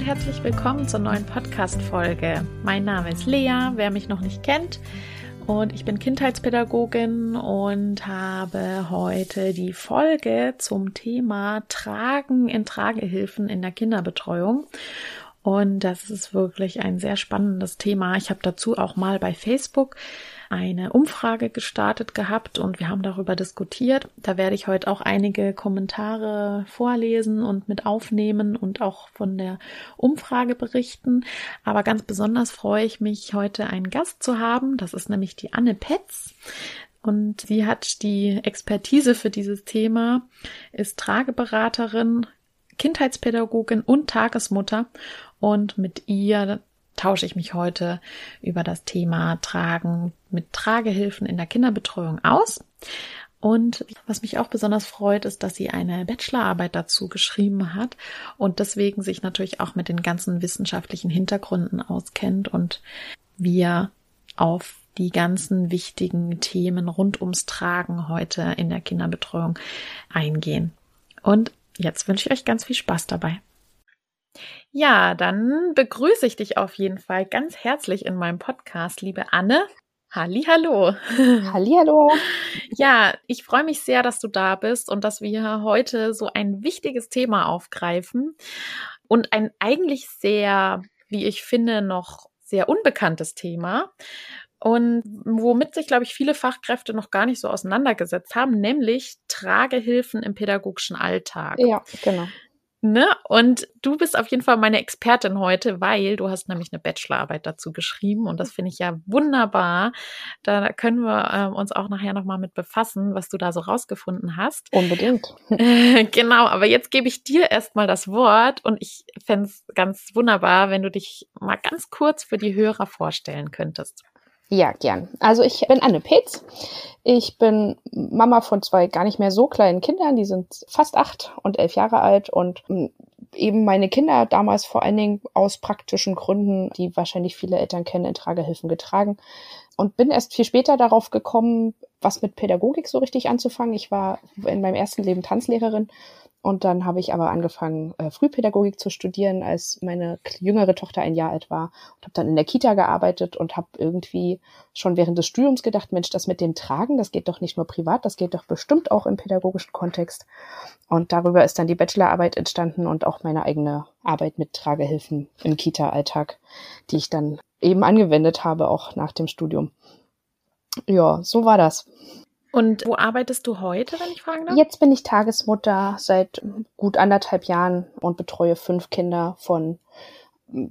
Und herzlich willkommen zur neuen Podcast-Folge. Mein Name ist Lea, wer mich noch nicht kennt. Und ich bin Kindheitspädagogin und habe heute die Folge zum Thema Tragen in Tragehilfen in der Kinderbetreuung. Und das ist wirklich ein sehr spannendes Thema. Ich habe dazu auch mal bei Facebook eine Umfrage gestartet gehabt und wir haben darüber diskutiert. Da werde ich heute auch einige Kommentare vorlesen und mit aufnehmen und auch von der Umfrage berichten. Aber ganz besonders freue ich mich, heute einen Gast zu haben. Das ist nämlich die Anne Petz. Und sie hat die Expertise für dieses Thema, ist Trageberaterin, Kindheitspädagogin und Tagesmutter. Und mit ihr tausche ich mich heute über das Thema Tragen mit Tragehilfen in der Kinderbetreuung aus. Und was mich auch besonders freut, ist, dass sie eine Bachelorarbeit dazu geschrieben hat und deswegen sich natürlich auch mit den ganzen wissenschaftlichen Hintergründen auskennt und wir auf die ganzen wichtigen Themen rund ums Tragen heute in der Kinderbetreuung eingehen. Und jetzt wünsche ich euch ganz viel Spaß dabei. Ja, dann begrüße ich dich auf jeden Fall ganz herzlich in meinem Podcast, liebe Anne. Halli, hallo. Hallihallo. Ja, ich freue mich sehr, dass du da bist und dass wir heute so ein wichtiges Thema aufgreifen und ein eigentlich sehr, wie ich finde, noch sehr unbekanntes Thema und womit sich, glaube ich, viele Fachkräfte noch gar nicht so auseinandergesetzt haben, nämlich Tragehilfen im pädagogischen Alltag. Ja, genau. Ne? Und du bist auf jeden Fall meine Expertin heute, weil du hast nämlich eine Bachelorarbeit dazu geschrieben und das finde ich ja wunderbar. Da können wir äh, uns auch nachher nochmal mit befassen, was du da so rausgefunden hast. Unbedingt. genau, aber jetzt gebe ich dir erstmal das Wort und ich fände es ganz wunderbar, wenn du dich mal ganz kurz für die Hörer vorstellen könntest. Ja, gern. Also ich bin Anne Petz. Ich bin Mama von zwei gar nicht mehr so kleinen Kindern. Die sind fast acht und elf Jahre alt und mm, eben meine Kinder damals vor allen Dingen aus praktischen Gründen, die wahrscheinlich viele Eltern kennen, in Tragehilfen getragen und bin erst viel später darauf gekommen, was mit Pädagogik so richtig anzufangen. Ich war in meinem ersten Leben Tanzlehrerin und dann habe ich aber angefangen, äh, Frühpädagogik zu studieren, als meine jüngere Tochter ein Jahr alt war. Und habe dann in der Kita gearbeitet und habe irgendwie schon während des Studiums gedacht, Mensch, das mit dem Tragen, das geht doch nicht nur privat, das geht doch bestimmt auch im pädagogischen Kontext. Und darüber ist dann die Bachelorarbeit entstanden und auch meine eigene Arbeit mit Tragehilfen im Kita-Alltag, die ich dann eben angewendet habe, auch nach dem Studium. Ja, so war das. Und wo arbeitest du heute, wenn ich fragen darf? Jetzt bin ich Tagesmutter seit gut anderthalb Jahren und betreue fünf Kinder von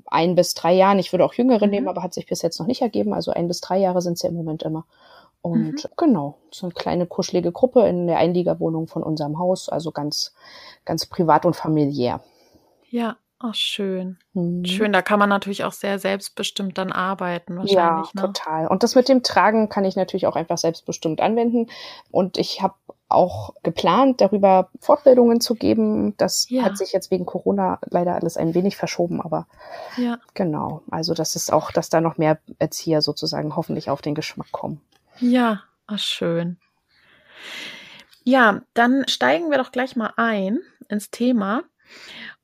ein bis drei Jahren. Ich würde auch Jüngere mhm. nehmen, aber hat sich bis jetzt noch nicht ergeben. Also ein bis drei Jahre sind sie im Moment immer. Und mhm. genau, so eine kleine kuschelige Gruppe in der Einliegerwohnung von unserem Haus, also ganz, ganz privat und familiär. Ja, Ach, schön. Mhm. Schön, da kann man natürlich auch sehr selbstbestimmt dann arbeiten, wahrscheinlich. Ja, ne? total. Und das mit dem Tragen kann ich natürlich auch einfach selbstbestimmt anwenden. Und ich habe auch geplant, darüber Fortbildungen zu geben. Das ja. hat sich jetzt wegen Corona leider alles ein wenig verschoben, aber ja. genau. Also das ist auch, dass da noch mehr Erzieher sozusagen hoffentlich auf den Geschmack kommen. Ja, ach schön. Ja, dann steigen wir doch gleich mal ein ins Thema.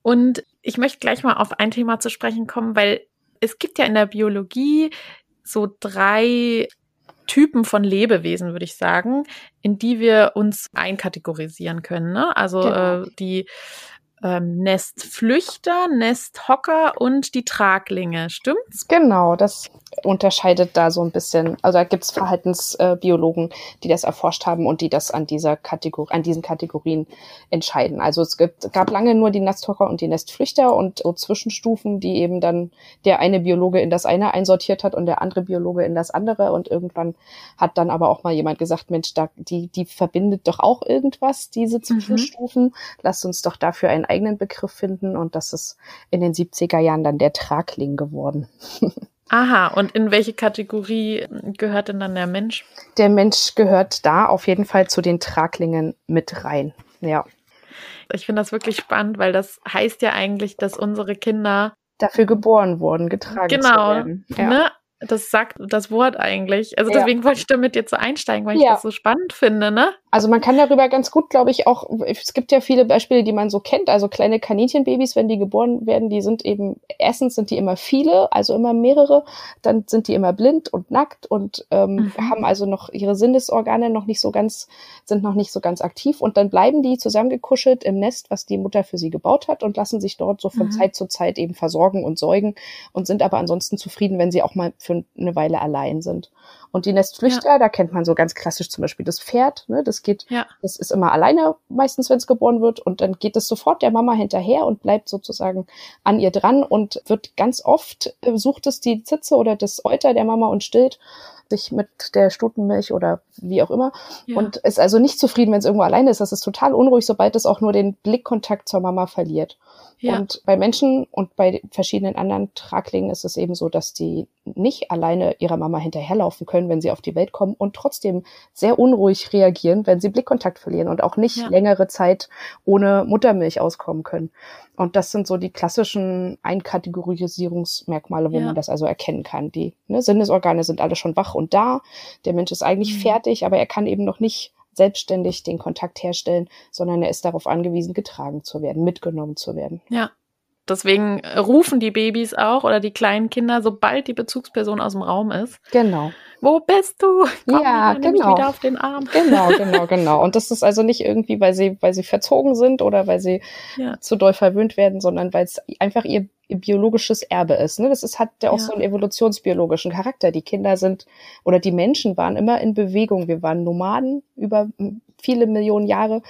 Und ich möchte gleich mal auf ein Thema zu sprechen kommen, weil es gibt ja in der Biologie so drei Typen von Lebewesen, würde ich sagen, in die wir uns einkategorisieren können. Ne? Also genau. äh, die ähm, Nestflüchter, Nesthocker und die Traglinge, stimmt's? Genau, das unterscheidet da so ein bisschen. Also da gibt's Verhaltensbiologen, die das erforscht haben und die das an dieser Kategorie, an diesen Kategorien entscheiden. Also es gibt, gab lange nur die Nesthocker und die Nestflüchter und so Zwischenstufen, die eben dann der eine Biologe in das eine einsortiert hat und der andere Biologe in das andere. Und irgendwann hat dann aber auch mal jemand gesagt, Mensch, da, die, die verbindet doch auch irgendwas, diese mhm. Zwischenstufen. Mhm. Lasst uns doch dafür einen eigenen Begriff finden und das ist in den 70er Jahren dann der Tragling geworden. Aha, und in welche Kategorie gehört denn dann der Mensch? Der Mensch gehört da auf jeden Fall zu den Traglingen mit rein. Ja. Ich finde das wirklich spannend, weil das heißt ja eigentlich, dass unsere Kinder dafür geboren wurden, getragen genau, zu werden. Ja. Ne? Das sagt das Wort eigentlich. Also deswegen ja. wollte ich damit jetzt so einsteigen, weil ich das so spannend finde, ne? Also man kann darüber ganz gut, glaube ich, auch, es gibt ja viele Beispiele, die man so kennt. Also kleine Kaninchenbabys, wenn die geboren werden, die sind eben, erstens sind die immer viele, also immer mehrere, dann sind die immer blind und nackt und ähm, mhm. haben also noch ihre Sinnesorgane noch nicht so ganz, sind noch nicht so ganz aktiv und dann bleiben die zusammengekuschelt im Nest, was die Mutter für sie gebaut hat und lassen sich dort so von mhm. Zeit zu Zeit eben versorgen und säugen und sind aber ansonsten zufrieden, wenn sie auch mal für eine Weile allein sind. Und die Nestflüchter, ja. da kennt man so ganz klassisch zum Beispiel das Pferd, ne? das geht, ja. das ist immer alleine meistens, wenn es geboren wird und dann geht es sofort der Mama hinterher und bleibt sozusagen an ihr dran und wird ganz oft, äh, sucht es die Zitze oder das Euter der Mama und stillt sich mit der Stutenmilch oder wie auch immer ja. und ist also nicht zufrieden, wenn es irgendwo alleine ist. Das ist total unruhig, sobald es auch nur den Blickkontakt zur Mama verliert. Ja. Und bei Menschen und bei verschiedenen anderen Traglingen ist es eben so, dass die nicht alleine ihrer Mama hinterherlaufen können, wenn sie auf die Welt kommen und trotzdem sehr unruhig reagieren, wenn sie Blickkontakt verlieren und auch nicht ja. längere Zeit ohne Muttermilch auskommen können. Und das sind so die klassischen Einkategorisierungsmerkmale, wo ja. man das also erkennen kann. Die ne, Sinnesorgane sind alle schon wach und da. Der Mensch ist eigentlich mhm. fertig, aber er kann eben noch nicht selbstständig den Kontakt herstellen, sondern er ist darauf angewiesen, getragen zu werden, mitgenommen zu werden. Ja. Deswegen rufen die Babys auch oder die kleinen Kinder, sobald die Bezugsperson aus dem Raum ist. Genau. Wo bist du? Komm, ja, genau. wieder auf den Arm. Genau, genau, genau. Und das ist also nicht irgendwie, weil sie, weil sie verzogen sind oder weil sie ja. zu doll verwöhnt werden, sondern weil es einfach ihr biologisches Erbe ist. Ne? Das ist, hat ja auch ja. so einen evolutionsbiologischen Charakter. Die Kinder sind oder die Menschen waren immer in Bewegung. Wir waren Nomaden über viele Millionen Jahre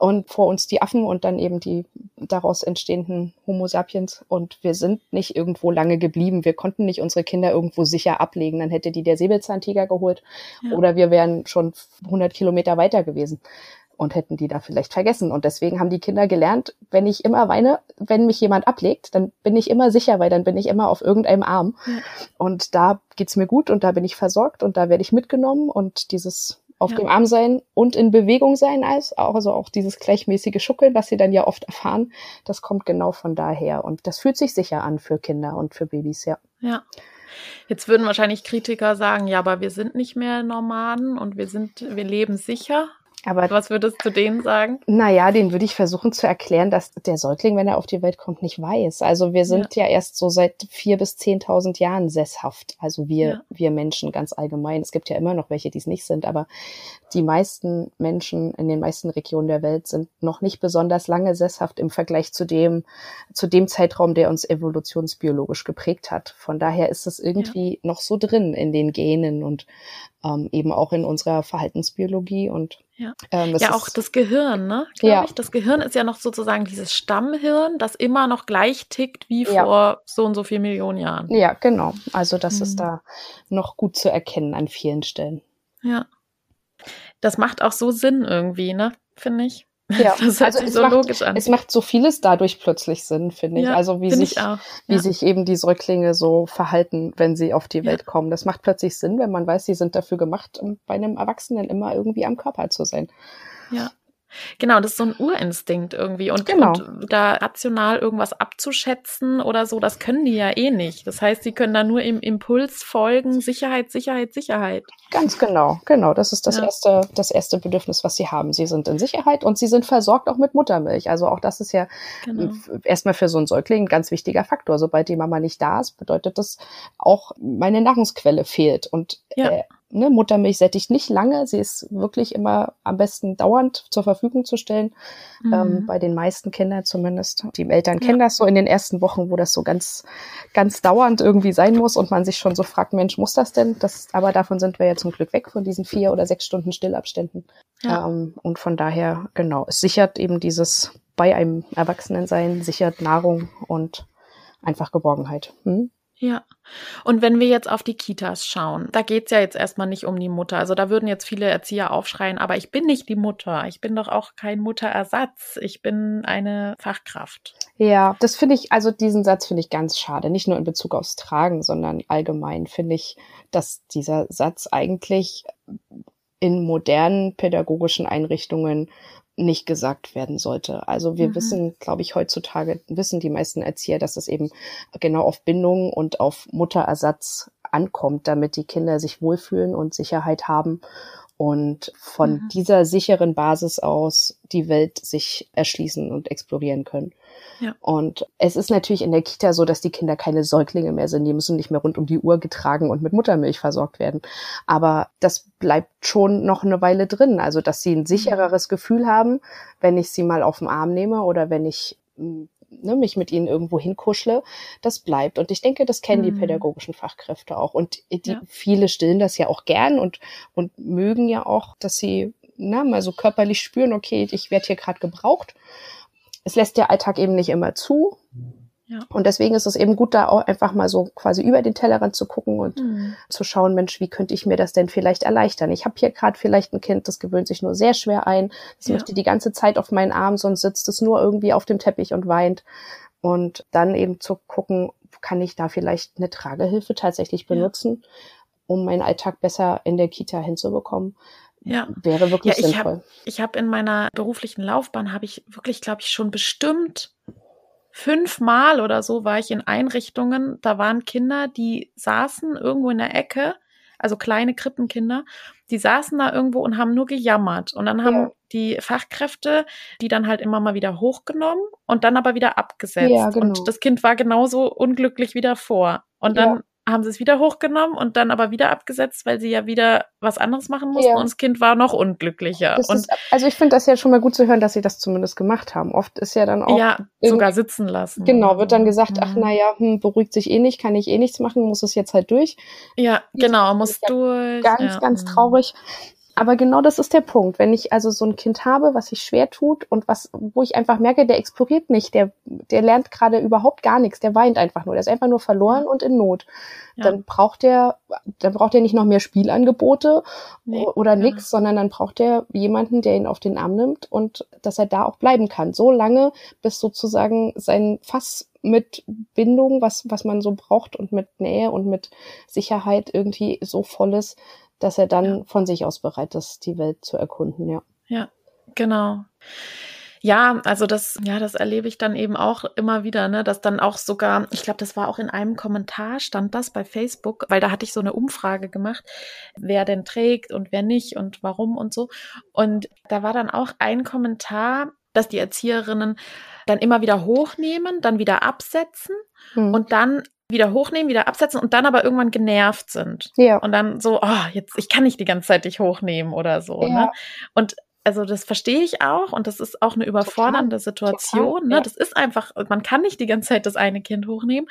und vor uns die Affen und dann eben die daraus entstehenden Homo sapiens. Und wir sind nicht irgendwo lange geblieben. Wir konnten nicht unsere Kinder irgendwo sicher ablegen. Dann hätte die der Säbelzahntiger geholt ja. oder wir wären schon 100 Kilometer weiter gewesen und hätten die da vielleicht vergessen. Und deswegen haben die Kinder gelernt, wenn ich immer weine, wenn mich jemand ablegt, dann bin ich immer sicher, weil dann bin ich immer auf irgendeinem Arm. Ja. Und da geht's mir gut und da bin ich versorgt und da werde ich mitgenommen und dieses auf ja. dem Arm sein und in Bewegung sein, als also auch dieses gleichmäßige Schuckeln, was sie dann ja oft erfahren, das kommt genau von daher. Und das fühlt sich sicher an für Kinder und für Babys, ja. Ja. Jetzt würden wahrscheinlich Kritiker sagen, ja, aber wir sind nicht mehr Nomaden und wir sind, wir leben sicher. Aber was würdest du denen sagen? Naja, den würde ich versuchen zu erklären, dass der Säugling, wenn er auf die Welt kommt, nicht weiß. Also wir sind ja, ja erst so seit vier bis zehntausend Jahren sesshaft. Also wir, ja. wir Menschen ganz allgemein. Es gibt ja immer noch welche, die es nicht sind, aber die meisten Menschen in den meisten Regionen der Welt sind noch nicht besonders lange sesshaft im Vergleich zu dem, zu dem Zeitraum, der uns evolutionsbiologisch geprägt hat. Von daher ist es irgendwie ja. noch so drin in den Genen und ähm, eben auch in unserer Verhaltensbiologie und ja, ähm, ja auch das Gehirn, ne? Ja. Ich. Das Gehirn ist ja noch sozusagen dieses Stammhirn, das immer noch gleich tickt wie ja. vor so und so vielen Millionen Jahren. Ja, genau. Also das mhm. ist da noch gut zu erkennen an vielen Stellen. Ja. Das macht auch so Sinn irgendwie, ne? Finde ich. Ja, das hört also sich so macht, logisch an. Es macht so vieles dadurch plötzlich Sinn, finde ich. Ja, also wie sich, ja. wie sich eben die Säuglinge so verhalten, wenn sie auf die Welt kommen. Das macht plötzlich Sinn, wenn man weiß, sie sind dafür gemacht, um bei einem Erwachsenen immer irgendwie am Körper zu sein. Ja. Genau, das ist so ein Urinstinkt irgendwie. Und, genau. und, da rational irgendwas abzuschätzen oder so, das können die ja eh nicht. Das heißt, sie können da nur im Impuls folgen, Sicherheit, Sicherheit, Sicherheit. Ganz genau, genau. Das ist das ja. erste, das erste Bedürfnis, was sie haben. Sie sind in Sicherheit und sie sind versorgt auch mit Muttermilch. Also auch das ist ja genau. erstmal für so einen Säugling ein ganz wichtiger Faktor. Sobald die Mama nicht da ist, bedeutet das auch, meine Nahrungsquelle fehlt. Und ja. äh, ne, Muttermilch sättigt nicht lange. Sie ist wirklich immer am besten dauernd zur Verfügung zu stellen. Mhm. Ähm, bei den meisten Kindern zumindest. Die Eltern ja. kennen das so in den ersten Wochen, wo das so ganz, ganz dauernd irgendwie sein muss und man sich schon so fragt, Mensch, muss das denn? Das, aber davon sind wir ja zum Glück weg von diesen vier oder sechs Stunden Stillabständen. Ja. Ähm, und von daher, genau, es sichert eben dieses bei einem Erwachsenensein, sichert Nahrung und einfach Geborgenheit. Hm? Ja. Und wenn wir jetzt auf die Kitas schauen, da geht's ja jetzt erstmal nicht um die Mutter. Also da würden jetzt viele Erzieher aufschreien, aber ich bin nicht die Mutter. Ich bin doch auch kein Mutterersatz. Ich bin eine Fachkraft. Ja, das finde ich, also diesen Satz finde ich ganz schade. Nicht nur in Bezug aufs Tragen, sondern allgemein finde ich, dass dieser Satz eigentlich in modernen pädagogischen Einrichtungen nicht gesagt werden sollte. Also wir mhm. wissen, glaube ich, heutzutage wissen die meisten Erzieher, dass es eben genau auf Bindung und auf Mutterersatz ankommt, damit die Kinder sich wohlfühlen und Sicherheit haben und von mhm. dieser sicheren Basis aus die Welt sich erschließen und explorieren können. Ja. Und es ist natürlich in der Kita so, dass die Kinder keine Säuglinge mehr sind. Die müssen nicht mehr rund um die Uhr getragen und mit Muttermilch versorgt werden. Aber das bleibt schon noch eine Weile drin. Also, dass sie ein sichereres Gefühl haben, wenn ich sie mal auf den Arm nehme oder wenn ich hm, ne, mich mit ihnen irgendwo hinkuschle, das bleibt. Und ich denke, das kennen mhm. die pädagogischen Fachkräfte auch. Und die, ja. viele stillen das ja auch gern und, und mögen ja auch, dass sie na, mal so körperlich spüren, okay, ich werde hier gerade gebraucht. Es lässt der Alltag eben nicht immer zu. Ja. Und deswegen ist es eben gut, da auch einfach mal so quasi über den Tellerrand zu gucken und mhm. zu schauen, Mensch, wie könnte ich mir das denn vielleicht erleichtern? Ich habe hier gerade vielleicht ein Kind, das gewöhnt sich nur sehr schwer ein, das ja. möchte die ganze Zeit auf meinen Arm, sonst sitzt es nur irgendwie auf dem Teppich und weint. Und dann eben zu gucken, kann ich da vielleicht eine Tragehilfe tatsächlich benutzen, ja. um meinen Alltag besser in der Kita hinzubekommen. Ja. Wäre wirklich ja, ich sinnvoll. Hab, ich habe in meiner beruflichen Laufbahn, habe ich wirklich, glaube ich, schon bestimmt fünfmal oder so war ich in Einrichtungen, da waren Kinder, die saßen irgendwo in der Ecke, also kleine Krippenkinder, die saßen da irgendwo und haben nur gejammert. Und dann haben ja. die Fachkräfte die dann halt immer mal wieder hochgenommen und dann aber wieder abgesetzt. Ja, genau. Und das Kind war genauso unglücklich wie davor. Und dann ja haben sie es wieder hochgenommen und dann aber wieder abgesetzt, weil sie ja wieder was anderes machen mussten ja. und das Kind war noch unglücklicher. Ist, also ich finde das ja schon mal gut zu hören, dass sie das zumindest gemacht haben. Oft ist ja dann auch ja sogar sitzen lassen. Genau, wird dann gesagt, mhm. ach naja, hm, beruhigt sich eh nicht, kann ich eh nichts machen, muss es jetzt halt durch. Ja, genau, muss durch. Ganz, ja. ganz mhm. traurig. Aber genau das ist der Punkt. Wenn ich also so ein Kind habe, was sich schwer tut und was, wo ich einfach merke, der exploriert nicht, der, der lernt gerade überhaupt gar nichts, der weint einfach nur, der ist einfach nur verloren und in Not. Ja. Dann braucht der, dann braucht er nicht noch mehr Spielangebote nee, oder nix, ja. sondern dann braucht er jemanden, der ihn auf den Arm nimmt und dass er da auch bleiben kann. So lange, bis sozusagen sein Fass mit Bindung, was, was man so braucht und mit Nähe und mit Sicherheit irgendwie so voll ist, dass er dann ja. von sich aus bereit ist, die Welt zu erkunden, ja. Ja, genau. Ja, also das, ja, das erlebe ich dann eben auch immer wieder, ne, dass dann auch sogar, ich glaube, das war auch in einem Kommentar, stand das bei Facebook, weil da hatte ich so eine Umfrage gemacht, wer denn trägt und wer nicht und warum und so. Und da war dann auch ein Kommentar, dass die Erzieherinnen dann immer wieder hochnehmen, dann wieder absetzen hm. und dann wieder hochnehmen, wieder absetzen und dann aber irgendwann genervt sind. Ja. Und dann so, oh, jetzt, ich kann nicht die ganze Zeit dich hochnehmen oder so. Ja. Ne? Und also das verstehe ich auch und das ist auch eine überfordernde total, Situation. Total, ne? Ja. Das ist einfach, man kann nicht die ganze Zeit das eine Kind hochnehmen.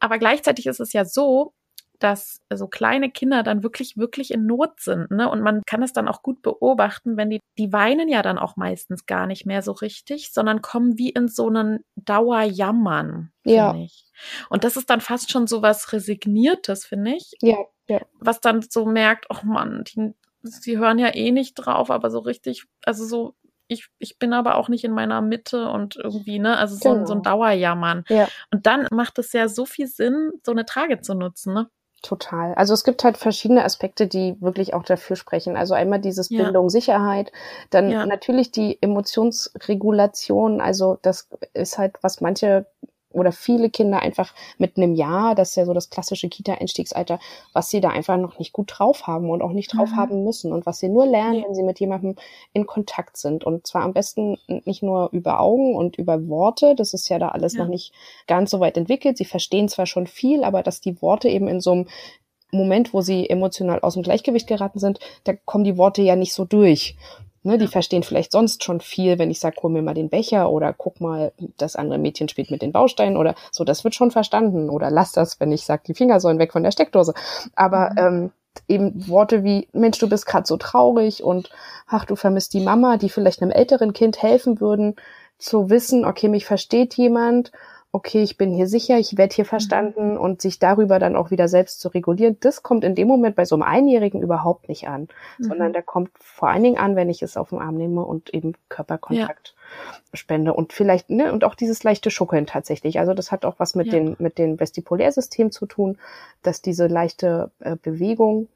Aber gleichzeitig ist es ja so, dass so kleine Kinder dann wirklich, wirklich in Not sind. Ne? Und man kann es dann auch gut beobachten, wenn die, die weinen ja dann auch meistens gar nicht mehr so richtig, sondern kommen wie in so einen Dauerjammern, ja. ich. Und das ist dann fast schon so was Resigniertes, finde ich. Ja, ja. Was dann so merkt, oh Mann, die, sie hören ja eh nicht drauf, aber so richtig, also so ich, ich bin aber auch nicht in meiner Mitte und irgendwie, ne, also so, genau. so ein genau. Dauerjammern. Ja. Und dann macht es ja so viel Sinn, so eine Trage zu nutzen, ne? Total. Also es gibt halt verschiedene Aspekte, die wirklich auch dafür sprechen. Also einmal dieses ja. Bindung, Sicherheit, dann ja. natürlich die Emotionsregulation. Also das ist halt, was manche oder viele Kinder einfach mit einem Jahr, das ist ja so das klassische Kita-Einstiegsalter, was sie da einfach noch nicht gut drauf haben und auch nicht drauf mhm. haben müssen und was sie nur lernen, wenn sie mit jemandem in Kontakt sind. Und zwar am besten nicht nur über Augen und über Worte, das ist ja da alles ja. noch nicht ganz so weit entwickelt. Sie verstehen zwar schon viel, aber dass die Worte eben in so einem Moment, wo sie emotional aus dem Gleichgewicht geraten sind, da kommen die Worte ja nicht so durch. Ne, die verstehen vielleicht sonst schon viel, wenn ich sage, hol mir mal den Becher oder guck mal, das andere Mädchen spielt mit den Bausteinen oder so, das wird schon verstanden. Oder lass das, wenn ich sage, die Finger sollen weg von der Steckdose. Aber mhm. ähm, eben Worte wie, Mensch, du bist gerade so traurig und ach, du vermisst die Mama, die vielleicht einem älteren Kind helfen würden, zu wissen, okay, mich versteht jemand okay, ich bin hier sicher, ich werde hier mhm. verstanden und sich darüber dann auch wieder selbst zu regulieren, das kommt in dem Moment bei so einem Einjährigen überhaupt nicht an, mhm. sondern der kommt vor allen Dingen an, wenn ich es auf den Arm nehme und eben Körperkontakt ja. spende und vielleicht, ne, und auch dieses leichte Schuckeln tatsächlich. Also das hat auch was mit ja. den, mit dem Vestibulärsystem zu tun, dass diese leichte äh, Bewegung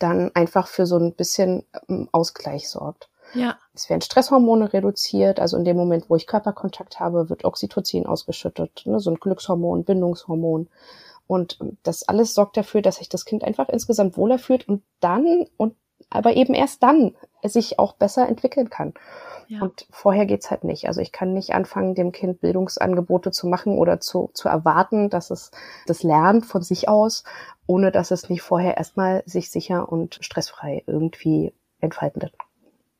dann einfach für so ein bisschen ähm, Ausgleich sorgt. Ja. Es werden Stresshormone reduziert, also in dem Moment, wo ich Körperkontakt habe, wird Oxytocin ausgeschüttet, ne, so ein Glückshormon, Bindungshormon. Und das alles sorgt dafür, dass sich das Kind einfach insgesamt wohler fühlt und dann, und aber eben erst dann sich auch besser entwickeln kann. Ja. Und vorher geht's halt nicht. Also ich kann nicht anfangen, dem Kind Bildungsangebote zu machen oder zu, zu erwarten, dass es das lernt von sich aus, ohne dass es nicht vorher erstmal sich sicher und stressfrei irgendwie entfalten wird.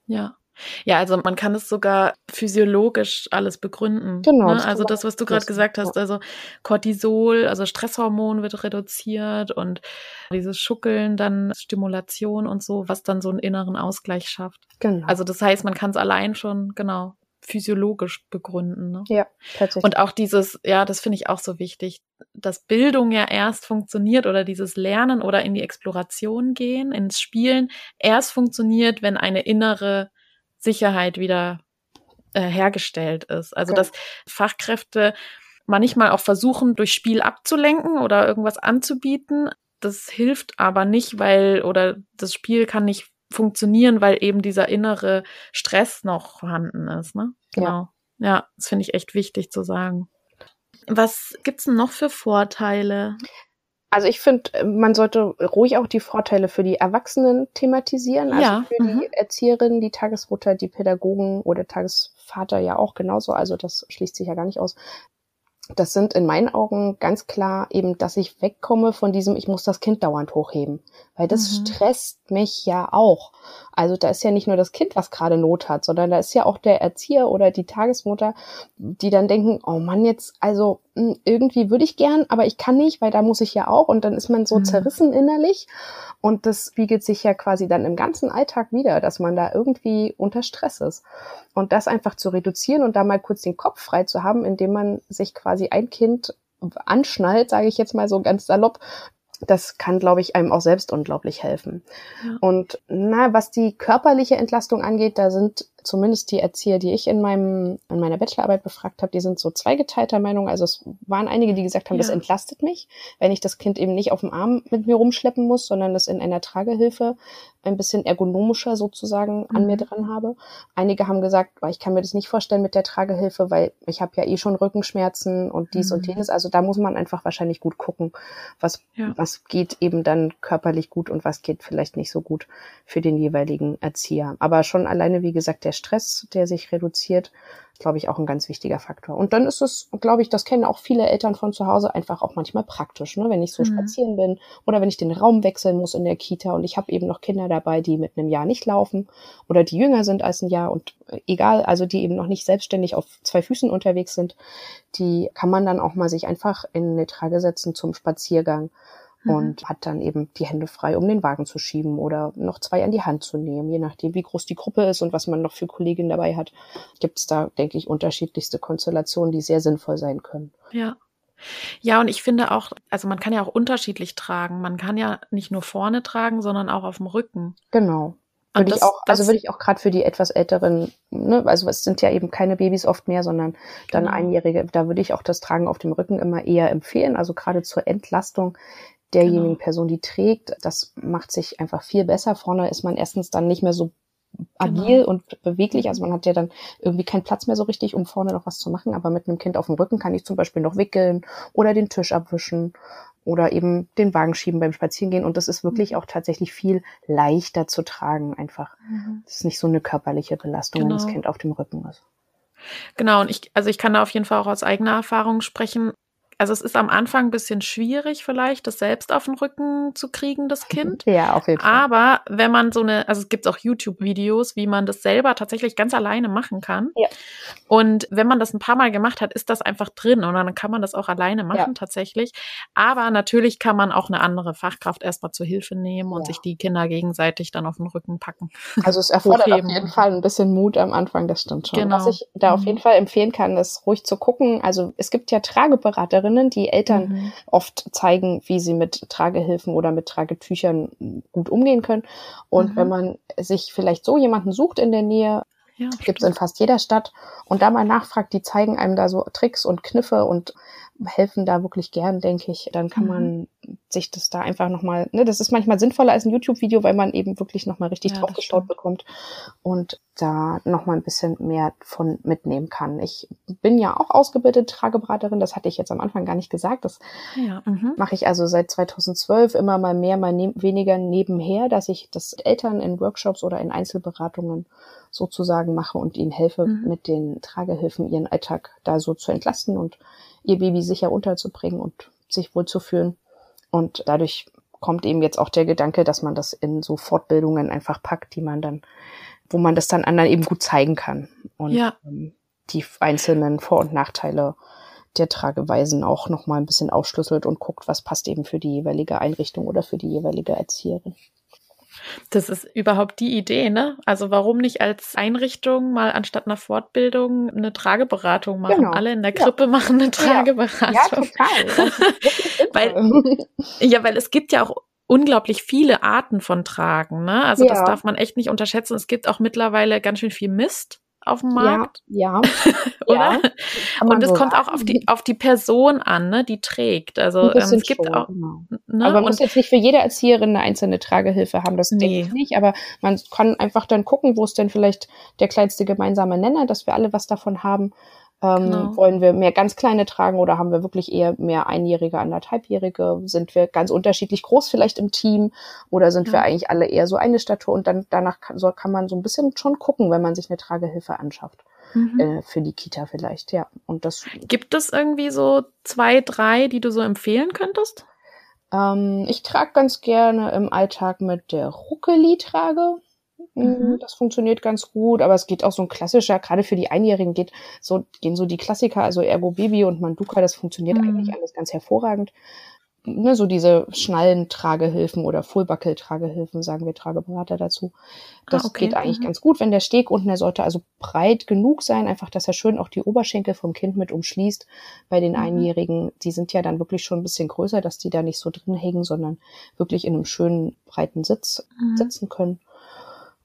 Ja. Ja, also man kann es sogar physiologisch alles begründen. Genau. Ne? Also das, was du gerade gesagt hast, also Cortisol, also Stresshormon wird reduziert und dieses Schuckeln, dann Stimulation und so, was dann so einen inneren Ausgleich schafft. Genau. Also das heißt, man kann es allein schon, genau, physiologisch begründen. Ne? Ja, tatsächlich. Und auch dieses, ja, das finde ich auch so wichtig, dass Bildung ja erst funktioniert oder dieses Lernen oder in die Exploration gehen, ins Spielen, erst funktioniert, wenn eine innere Sicherheit wieder äh, hergestellt ist. Also okay. dass Fachkräfte manchmal auch versuchen, durch Spiel abzulenken oder irgendwas anzubieten. Das hilft aber nicht, weil, oder das Spiel kann nicht funktionieren, weil eben dieser innere Stress noch vorhanden ist. Ne? Genau. Ja, ja das finde ich echt wichtig zu sagen. Was gibt's denn noch für Vorteile? Also ich finde, man sollte ruhig auch die Vorteile für die Erwachsenen thematisieren. Also ja. für mhm. die Erzieherin, die Tagesmutter, die Pädagogen oder Tagesvater ja auch genauso. Also das schließt sich ja gar nicht aus das sind in meinen Augen ganz klar eben, dass ich wegkomme von diesem, ich muss das Kind dauernd hochheben. Weil das mhm. stresst mich ja auch. Also da ist ja nicht nur das Kind, was gerade Not hat, sondern da ist ja auch der Erzieher oder die Tagesmutter, die dann denken, oh Mann, jetzt, also hm, irgendwie würde ich gern, aber ich kann nicht, weil da muss ich ja auch. Und dann ist man so mhm. zerrissen innerlich. Und das spiegelt sich ja quasi dann im ganzen Alltag wieder, dass man da irgendwie unter Stress ist. Und das einfach zu reduzieren und da mal kurz den Kopf frei zu haben, indem man sich quasi ein Kind anschnallt, sage ich jetzt mal so ganz salopp, das kann, glaube ich, einem auch selbst unglaublich helfen. Ja. Und na, was die körperliche Entlastung angeht, da sind zumindest die Erzieher, die ich in meinem in meiner Bachelorarbeit befragt habe, die sind so zweigeteilter Meinung. Also es waren einige, die gesagt haben, ja. das entlastet mich, wenn ich das Kind eben nicht auf dem Arm mit mir rumschleppen muss, sondern das in einer Tragehilfe ein bisschen ergonomischer sozusagen mhm. an mir mhm. dran habe. Einige haben gesagt, ich kann mir das nicht vorstellen mit der Tragehilfe, weil ich habe ja eh schon Rückenschmerzen und dies mhm. und jenes. Also da muss man einfach wahrscheinlich gut gucken, was ja. was geht eben dann körperlich gut und was geht vielleicht nicht so gut für den jeweiligen Erzieher. Aber schon alleine, wie gesagt, der Stress, der sich reduziert, glaube ich, auch ein ganz wichtiger Faktor. Und dann ist es, glaube ich, das kennen auch viele Eltern von zu Hause, einfach auch manchmal praktisch, ne? wenn ich so mhm. spazieren bin oder wenn ich den Raum wechseln muss in der Kita und ich habe eben noch Kinder dabei, die mit einem Jahr nicht laufen oder die jünger sind als ein Jahr und äh, egal, also die eben noch nicht selbstständig auf zwei Füßen unterwegs sind, die kann man dann auch mal sich einfach in eine Trage setzen zum Spaziergang mhm. und hat dann eben die Hände frei, um den Wagen zu schieben oder noch zwei an die Hand zu nehmen, je nachdem, wie groß die Gruppe ist und was man noch für Kolleginnen dabei hat. Gibt es da, denke ich, unterschiedlichste Konstellationen, die sehr sinnvoll sein können. Ja. Ja, und ich finde auch, also man kann ja auch unterschiedlich tragen. Man kann ja nicht nur vorne tragen, sondern auch auf dem Rücken. Genau. Würde das, ich auch, also würde ich auch gerade für die etwas älteren, ne, also es sind ja eben keine Babys oft mehr, sondern dann genau. Einjährige, da würde ich auch das Tragen auf dem Rücken immer eher empfehlen. Also gerade zur Entlastung derjenigen genau. Person, die trägt. Das macht sich einfach viel besser. Vorne ist man erstens dann nicht mehr so agil genau. und beweglich. Also man hat ja dann irgendwie keinen Platz mehr so richtig, um vorne noch was zu machen. Aber mit einem Kind auf dem Rücken kann ich zum Beispiel noch wickeln oder den Tisch abwischen oder eben den Wagen schieben beim Spazierengehen. Und das ist wirklich mhm. auch tatsächlich viel leichter zu tragen einfach. Mhm. Das ist nicht so eine körperliche Belastung, genau. wenn das Kind auf dem Rücken ist. Genau, und ich, also ich kann da auf jeden Fall auch aus eigener Erfahrung sprechen also es ist am Anfang ein bisschen schwierig vielleicht, das selbst auf den Rücken zu kriegen, das Kind. Ja, auf jeden Fall. Aber wenn man so eine, also es gibt auch YouTube-Videos, wie man das selber tatsächlich ganz alleine machen kann. Ja. Und wenn man das ein paar Mal gemacht hat, ist das einfach drin und dann kann man das auch alleine machen Ja. tatsächlich. Aber natürlich kann man auch eine andere Fachkraft erstmal zur Hilfe nehmen und Ja. sich die Kinder gegenseitig dann auf den Rücken packen. Also es erfordert auf jeden Fall ein bisschen Mut am Anfang, das stimmt schon. Genau. Was ich da auf Mhm. jeden Fall empfehlen kann, ist ruhig zu gucken. Also es gibt ja Trageberaterinnen, die Eltern Mhm. oft zeigen, wie sie mit Tragehilfen oder mit Tragetüchern gut umgehen können. Und Mhm. wenn man sich vielleicht so jemanden sucht in der Nähe, Ja, gibt es in fast jeder Stadt und da mal nachfragt, die zeigen einem da so Tricks und Kniffe und helfen da wirklich gern, denke ich. Dann kann Mhm. man sich das da einfach nochmal, ne, das ist manchmal sinnvoller als ein YouTube-Video, weil man eben wirklich nochmal richtig Ja, draufgestaut bekommt und da nochmal ein bisschen mehr von mitnehmen kann. Ich bin ja auch ausgebildete Trageberaterin, das hatte ich jetzt am Anfang gar nicht gesagt. Das ja. Mhm. mache ich also seit 2012 immer mal mehr, mal ne weniger nebenher, dass ich das Eltern in Workshops oder in Einzelberatungen sozusagen mache und ihnen helfe, Mhm. mit den Tragehilfen ihren Alltag da so zu entlasten und ihr Baby sicher unterzubringen und sich wohlzufühlen. Und dadurch kommt eben jetzt auch der Gedanke, dass man das in so Fortbildungen einfach packt, die man dann, wo man das dann anderen eben gut zeigen kann. Und Ja. ähm, die einzelnen Vor- und Nachteile der Trageweisen auch noch mal ein bisschen aufschlüsselt und guckt, was passt eben für die jeweilige Einrichtung oder für die jeweilige Erzieherin. Das ist überhaupt die Idee, ne? Also warum nicht als Einrichtung mal anstatt einer Fortbildung eine Trageberatung machen? Genau. Alle in der Ja. Krippe machen eine Trageberatung. Ja, total. Das Weil-. Ja, weil es gibt ja auch unglaublich viele Arten von Tragen, ne? Also das Ja. darf man echt nicht unterschätzen. Es gibt auch mittlerweile ganz schön viel Mist auf dem Markt, ja, oder? ja. Kann man Und es so kommt auch auf die auf die Person an, ne, die trägt. Also ähm, es gibt schon, auch, genau. ne, aber man muss und jetzt nicht für jede Erzieherin eine einzelne Tragehilfe haben, das denke Nee. ich nicht. Aber man kann einfach dann gucken, wo ist denn vielleicht der kleinste gemeinsame Nenner, dass wir alle was davon haben. Ähm, Genau. Wollen wir mehr ganz kleine tragen oder haben wir wirklich eher mehr Einjährige, anderthalbjährige? Sind wir ganz unterschiedlich groß vielleicht im Team oder sind Ja. wir eigentlich alle eher so eine Statur? Und dann danach kann, so kann man so ein bisschen schon gucken, wenn man sich eine Tragehilfe anschafft mhm. äh, für die Kita vielleicht. Ja, und das gibt es irgendwie so zwei, drei, die du so empfehlen könntest? Ähm, ich trage ganz gerne im Alltag mit der Ruckeli-Trage. Mm, Mhm. Das funktioniert ganz gut, aber es geht auch so ein klassischer, gerade für die Einjährigen geht so, gehen so die Klassiker, also Ergo Baby und Manduka, das funktioniert Mhm. eigentlich alles ganz hervorragend. Ne, so diese Schnallen-Tragehilfen oder Fullbuckle-Tragehilfen, sagen wir Trageberater dazu. Das Ah, okay. geht eigentlich Mhm. ganz gut, wenn der Steg unten, der sollte also breit genug sein, einfach, dass er schön auch die Oberschenkel vom Kind mit umschließt. Bei den Mhm. Einjährigen, die sind ja dann wirklich schon ein bisschen größer, dass die da nicht so drin hängen, sondern wirklich in einem schönen breiten Sitz Mhm. sitzen können.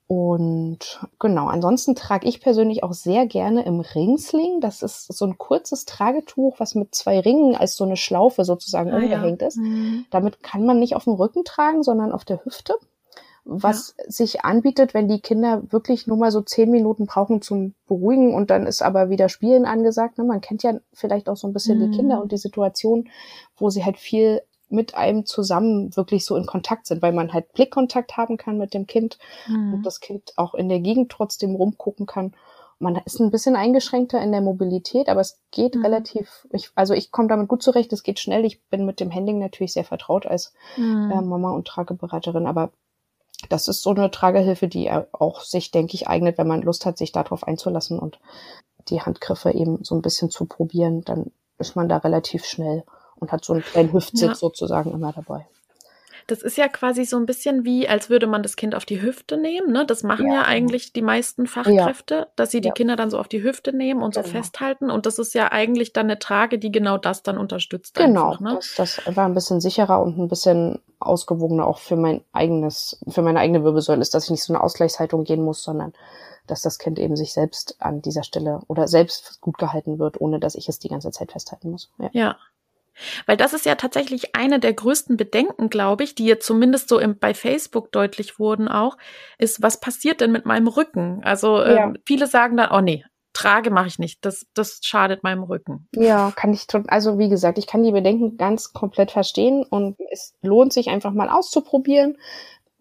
Und genau, ansonsten trage ich persönlich auch sehr gerne im Ringsling. Das ist so ein kurzes Tragetuch, was mit zwei Ringen als so eine Schlaufe sozusagen Ah, ja. umgehängt ist. Mhm. Damit kann man nicht auf dem Rücken tragen, sondern auf der Hüfte. Was sich anbietet, wenn die Kinder wirklich nur mal so zehn Minuten brauchen zum Beruhigen und dann ist aber wieder Spielen angesagt. Ne? Man kennt ja vielleicht auch so ein bisschen Mhm. die Kinder und die Situation, wo sie halt viel mit einem zusammen wirklich so in Kontakt sind, weil man halt Blickkontakt haben kann mit dem Kind Mhm. und das Kind auch in der Gegend trotzdem rumgucken kann. Man ist ein bisschen eingeschränkter in der Mobilität, aber es geht Mhm. relativ, ich, also ich komme damit gut zurecht, es geht schnell. Ich bin mit dem Handling natürlich sehr vertraut als Mhm. äh, Mama und Trageberaterin, aber das ist so eine Tragehilfe, die auch sich, denke ich, eignet, wenn man Lust hat, sich darauf einzulassen und die Handgriffe eben so ein bisschen zu probieren, dann ist man da relativ schnell und hat so einen kleinen Hüftsitz Ja. sozusagen immer dabei. Das ist ja quasi so ein bisschen wie, als würde man das Kind auf die Hüfte nehmen. Ne? Das machen Ja, ja, eigentlich die meisten Fachkräfte, dass sie die Ja. Kinder dann so auf die Hüfte nehmen und so Genau. festhalten. Und das ist ja eigentlich dann eine Trage, die genau das dann unterstützt. Genau, Einfach, ne? das, das war ein bisschen sicherer und ein bisschen ausgewogener auch für mein eigenes, für meine eigene Wirbelsäule ist, dass ich nicht so eine Ausgleichshaltung gehen muss, sondern dass das Kind eben sich selbst an dieser Stelle oder selbst gut gehalten wird, ohne dass ich es die ganze Zeit festhalten muss. Ja. Weil das ist ja tatsächlich eine der größten Bedenken, glaube ich, die jetzt zumindest so im, bei Facebook deutlich wurden auch, ist, was passiert denn mit meinem Rücken? Also Ja. ähm, viele sagen dann, oh nee, Trage mache ich nicht, das, das schadet meinem Rücken. Ja, kann ich, also wie gesagt, ich kann die Bedenken ganz komplett verstehen und es lohnt sich einfach mal auszuprobieren.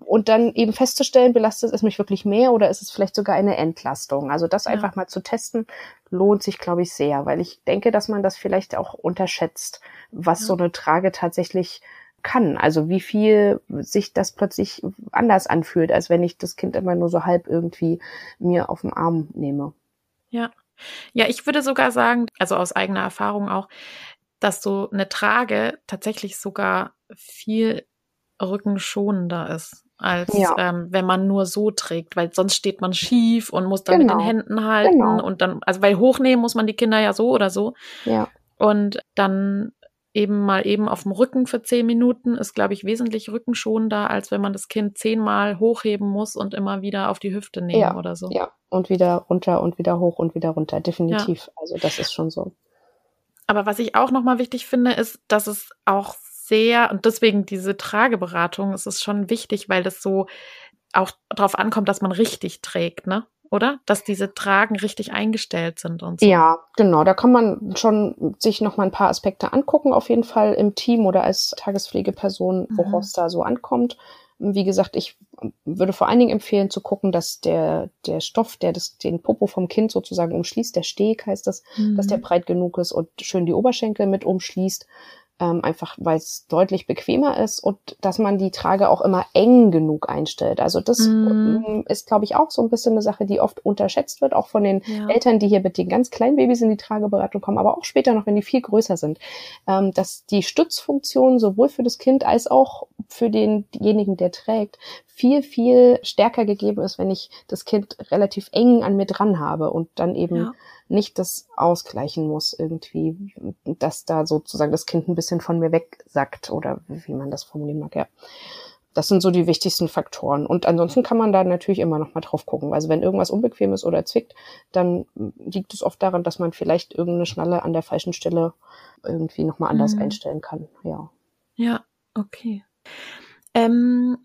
Und dann eben festzustellen, belastet es mich wirklich mehr oder ist es vielleicht sogar eine Entlastung? Also das ja. einfach mal zu testen, lohnt sich, glaube ich, sehr, weil ich denke, dass man das vielleicht auch unterschätzt, was ja. so eine Trage tatsächlich kann. Also wie viel sich das plötzlich anders anfühlt, als wenn ich das Kind immer nur so halb irgendwie mir auf den Arm nehme. Ja. Ja, ich würde sogar sagen, also aus eigener Erfahrung auch, dass so eine Trage tatsächlich sogar viel rückenschonender ist, als ja. ähm, wenn man nur so trägt, weil sonst steht man schief und muss dann genau. mit den genau. Händen halten genau. und dann, also weil hochnehmen muss man die Kinder ja so oder so. Ja. Und dann eben mal eben auf dem Rücken für zehn Minuten ist, glaube ich, wesentlich rückenschonender, als wenn man das Kind zehnmal hochheben muss und immer wieder auf die Hüfte nehmen ja, oder so. Ja, und wieder runter und wieder hoch und wieder runter, definitiv. Ja. Also das ist schon so. Aber was ich auch nochmal wichtig finde, ist, dass es auch sehr, und deswegen diese Trageberatung, es ist schon wichtig, weil das so auch darauf ankommt, dass man richtig trägt, ne? Oder? Dass diese Tragen richtig eingestellt sind und so. Ja, genau. Da kann man schon sich noch mal ein paar Aspekte angucken, auf jeden Fall im Team oder als Tagespflegeperson, worauf es mhm. da so ankommt. Wie gesagt, ich würde vor allen Dingen empfehlen zu gucken, dass der, der Stoff, der das, den Popo vom Kind sozusagen umschließt, der Steg heißt das, mhm. dass der mhm. breit genug ist und schön die Oberschenkel mit umschließt ähm, einfach weil es deutlich bequemer ist und dass man die Trage auch immer eng genug einstellt. Also das mm. ist, glaube ich, auch so ein bisschen eine Sache, die oft unterschätzt wird, auch von den ja. Eltern, die hier mit den ganz kleinen Babys in die Trageberatung kommen, aber auch später noch, wenn die viel größer sind, ähm, dass die Stützfunktion sowohl für das Kind als auch für denjenigen, der trägt, viel, viel stärker gegeben ist, wenn ich das Kind relativ eng an mir dran habe und dann eben ja nicht das ausgleichen muss irgendwie, dass da sozusagen das Kind ein bisschen von mir wegsackt oder wie man das formulieren mag, ja. Das sind so die wichtigsten Faktoren. Und ansonsten kann man da natürlich immer noch mal drauf gucken. Also wenn irgendwas unbequem ist oder zwickt, dann liegt es oft daran, dass man vielleicht irgendeine Schnalle an der falschen Stelle irgendwie noch mal anders mhm. einstellen kann. Ja. Ja, okay. Ähm,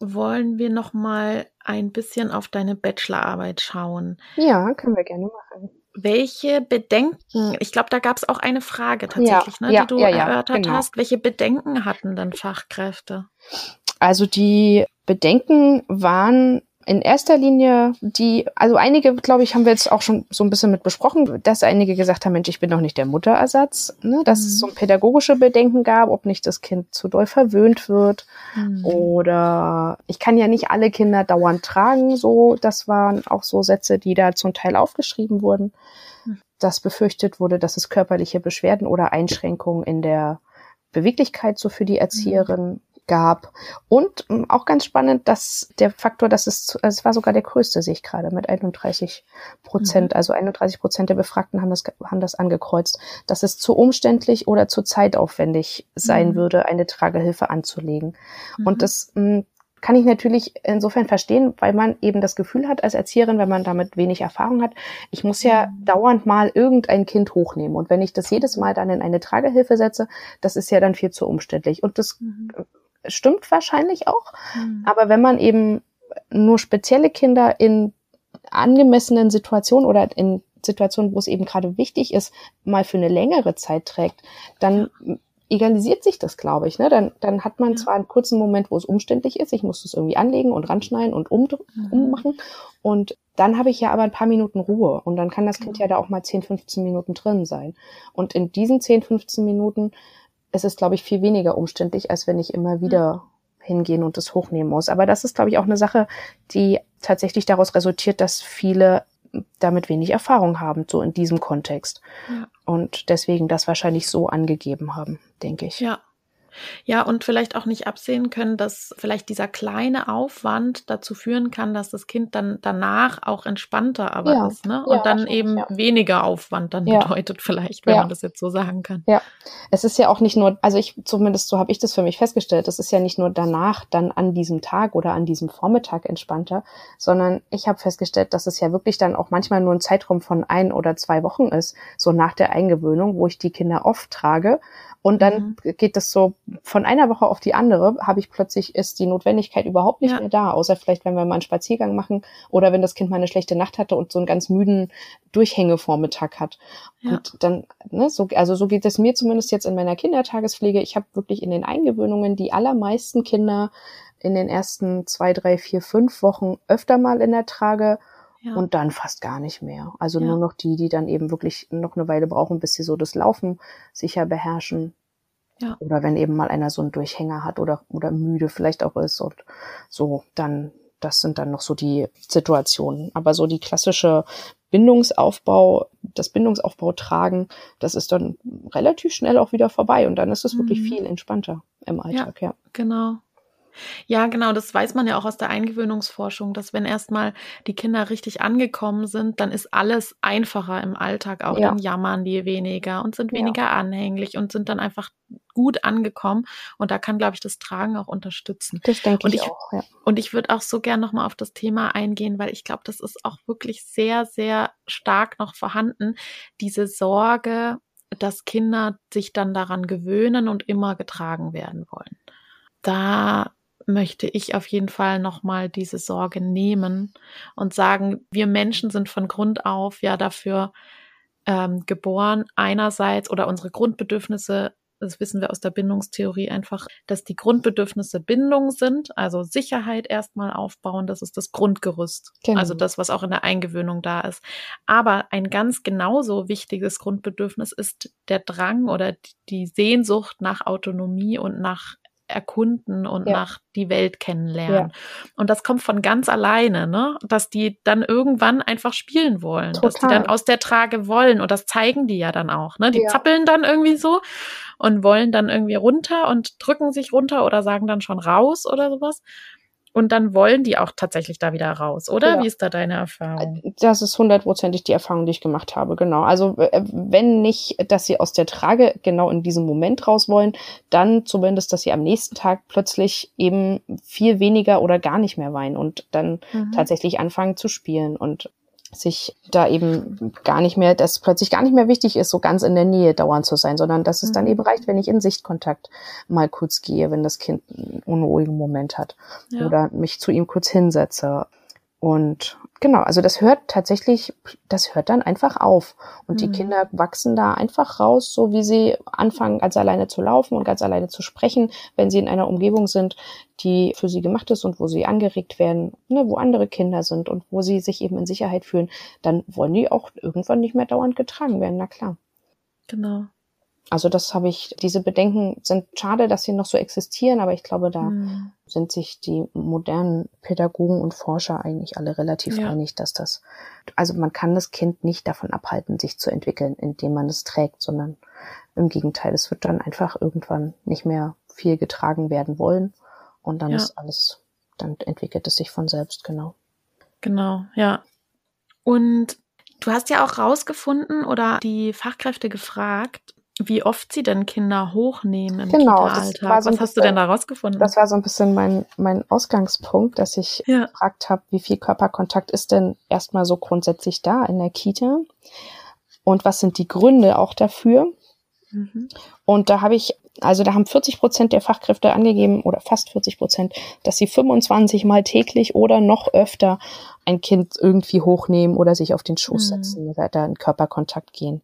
wollen wir noch mal ein bisschen auf deine Bachelorarbeit schauen? Ja, können wir gerne machen welche Bedenken, ich glaube, da gab es auch eine Frage tatsächlich, ja, ne, ja, die du ja, erörtert genau. hast. Welche Bedenken hatten denn Fachkräfte? Also die Bedenken waren in erster Linie die, also einige, glaube ich, haben wir jetzt auch schon so ein bisschen mit besprochen, dass einige gesagt haben, Mensch, ich bin doch nicht der Mutterersatz, ne? dass mhm. es so ein pädagogische Bedenken gab, ob nicht das Kind zu doll verwöhnt wird mhm. oder ich kann ja nicht alle Kinder dauernd tragen, so, das waren auch so Sätze, die da zum Teil aufgeschrieben wurden, mhm. dass befürchtet wurde, dass es körperliche Beschwerden oder Einschränkungen in der Beweglichkeit so für die Erzieherin gab. Und ähm, auch ganz spannend, dass der Faktor, dass es, also es war sogar der größte, sehe ich gerade, mit 31 Prozent. Mhm. Also 31 Prozent der Befragten haben das, haben das angekreuzt, dass es zu umständlich oder zu zeitaufwendig sein mhm. würde, eine Tragehilfe anzulegen. Mhm. Und das mh, kann ich natürlich insofern verstehen, weil man eben das Gefühl hat als Erzieherin, wenn man damit wenig Erfahrung hat, ich muss ja mhm. dauernd mal irgendein Kind hochnehmen. Und wenn ich das jedes Mal dann in eine Tragehilfe setze, das ist ja dann viel zu umständlich. Und das mhm stimmt wahrscheinlich auch. Mhm. Aber wenn man eben nur spezielle Kinder in angemessenen Situationen oder in Situationen, wo es eben gerade wichtig ist, mal für eine längere Zeit trägt, dann egalisiert sich das, glaube ich. Ne? Dann, dann hat man ja. zwar einen kurzen Moment, wo es umständlich ist, ich muss es irgendwie anlegen und ranschneiden und um, mhm. ummachen. Und dann habe ich ja aber ein paar Minuten Ruhe und dann kann das Kind ja da auch mal 10, 15 Minuten drin sein. Und in diesen 10, 15 Minuten es ist, glaube ich, viel weniger umständlich, als wenn ich immer wieder hingehen und das hochnehmen muss. Aber das ist, glaube ich, auch eine Sache, die tatsächlich daraus resultiert, dass viele damit wenig Erfahrung haben, so in diesem Kontext. Ja. Und deswegen das wahrscheinlich so angegeben haben, denke ich. Ja, ja, und vielleicht auch nicht absehen können, dass vielleicht dieser kleine Aufwand dazu führen kann, dass das Kind dann danach auch entspannter aber ja. ist, ne? Und ja, dann eben ja. weniger Aufwand dann bedeutet vielleicht, wenn man das jetzt so sagen kann. Ja, es ist ja auch nicht nur, also ich zumindest so habe ich das für mich festgestellt, es ist ja nicht nur danach dann an diesem Tag oder an diesem Vormittag entspannter, sondern ich habe festgestellt, dass es ja wirklich dann auch manchmal nur ein Zeitraum von ein oder zwei Wochen ist, so nach der Eingewöhnung, wo ich die Kinder oft trage und dann mhm. geht das so von einer Woche auf die andere, habe ich plötzlich, ist die Notwendigkeit überhaupt nicht ja. mehr da, außer vielleicht, wenn wir mal einen Spaziergang machen oder wenn das Kind mal eine schlechte Nacht hatte und so einen ganz müden Durchhängevormittag hat. Ja. Und dann, ne, so, also so geht es mir zumindest jetzt in meiner Kindertagespflege. Ich habe wirklich in den Eingewöhnungen die allermeisten Kinder in den ersten zwei, drei, vier, fünf Wochen öfter mal in der Trage ja. und dann fast gar nicht mehr. Also ja. nur noch die, die dann eben wirklich noch eine Weile brauchen, bis sie so das Laufen sicher beherrschen. Ja. Oder wenn eben mal einer so einen Durchhänger hat oder, oder müde vielleicht auch ist und so, dann, das sind dann noch so die Situationen. Aber so die klassische Bindungsaufbau, das Bindungsaufbau tragen, das ist dann relativ schnell auch wieder vorbei und dann ist es mhm. wirklich viel entspannter im Alltag, ja. ja. Genau. Ja, genau, das weiß man ja auch aus der Eingewöhnungsforschung, dass wenn erstmal die Kinder richtig angekommen sind, dann ist alles einfacher im Alltag auch. Ja. Dann jammern die weniger und sind weniger ja. anhänglich und sind dann einfach gut angekommen. Und da kann, glaube ich, das Tragen auch unterstützen. Das denke und ich, ich auch. Ja. Und ich würde auch so gern nochmal auf das Thema eingehen, weil ich glaube, das ist auch wirklich sehr, sehr stark noch vorhanden. Diese Sorge, dass Kinder sich dann daran gewöhnen und immer getragen werden wollen. Da möchte ich auf jeden Fall nochmal diese Sorge nehmen und sagen, wir Menschen sind von Grund auf ja dafür ähm, geboren, einerseits oder unsere Grundbedürfnisse das wissen wir aus der Bindungstheorie einfach, dass die Grundbedürfnisse Bindung sind, also Sicherheit erstmal aufbauen, das ist das Grundgerüst, genau. also das, was auch in der Eingewöhnung da ist. Aber ein ganz genauso wichtiges Grundbedürfnis ist der Drang oder die Sehnsucht nach Autonomie und nach erkunden und ja. nach die Welt kennenlernen. Ja. Und das kommt von ganz alleine, ne? Dass die dann irgendwann einfach spielen wollen, Total. dass die dann aus der Trage wollen und das zeigen die ja dann auch, ne? Die ja. zappeln dann irgendwie so und wollen dann irgendwie runter und drücken sich runter oder sagen dann schon raus oder sowas. Und dann wollen die auch tatsächlich da wieder raus, oder? Ja. Wie ist da deine Erfahrung? Das ist hundertprozentig die Erfahrung, die ich gemacht habe, genau. Also äh, wenn nicht, dass sie aus der Trage genau in diesem Moment raus wollen, dann zumindest, dass sie am nächsten Tag plötzlich eben viel weniger oder gar nicht mehr weinen und dann mhm. tatsächlich anfangen zu spielen. Und sich da eben gar nicht mehr, dass plötzlich gar nicht mehr wichtig ist, so ganz in der Nähe dauernd zu sein, sondern dass es dann mhm. eben reicht, wenn ich in Sichtkontakt mal kurz gehe, wenn das Kind einen unruhigen Moment hat ja. oder mich zu ihm kurz hinsetze. Und Genau, also das hört tatsächlich, das hört dann einfach auf. Und mhm. die Kinder wachsen da einfach raus, so wie sie anfangen, ganz alleine zu laufen und ganz alleine zu sprechen, wenn sie in einer Umgebung sind, die für sie gemacht ist und wo sie angeregt werden, ne, wo andere Kinder sind und wo sie sich eben in Sicherheit fühlen, dann wollen die auch irgendwann nicht mehr dauernd getragen werden, na klar. Genau. Also das habe ich, diese Bedenken sind schade, dass sie noch so existieren, aber ich glaube, da mhm. sind sich die modernen Pädagogen und Forscher eigentlich alle relativ ja. einig, dass das, also man kann das Kind nicht davon abhalten, sich zu entwickeln, indem man es trägt, sondern im Gegenteil, es wird dann einfach irgendwann nicht mehr viel getragen werden wollen und dann ja. ist alles, dann entwickelt es sich von selbst, genau. Genau, ja. Und Du hast ja auch rausgefunden oder die Fachkräfte gefragt, wie oft sie denn Kinder hochnehmen im genau, Kita-Alltag. Was bisschen, hast du denn da rausgefunden? Das war so ein bisschen mein, mein Ausgangspunkt, dass ich ja. gefragt habe, wie viel Körperkontakt ist denn erstmal so grundsätzlich da in der Kita? Und was sind die Gründe auch dafür? Mhm. Und da habe ich, also da haben 40 Prozent der Fachkräfte angegeben, oder fast 40 Prozent, dass sie 25 Mal täglich oder noch öfter ein Kind irgendwie hochnehmen oder sich auf den Schoß mhm. setzen oder da in Körperkontakt gehen.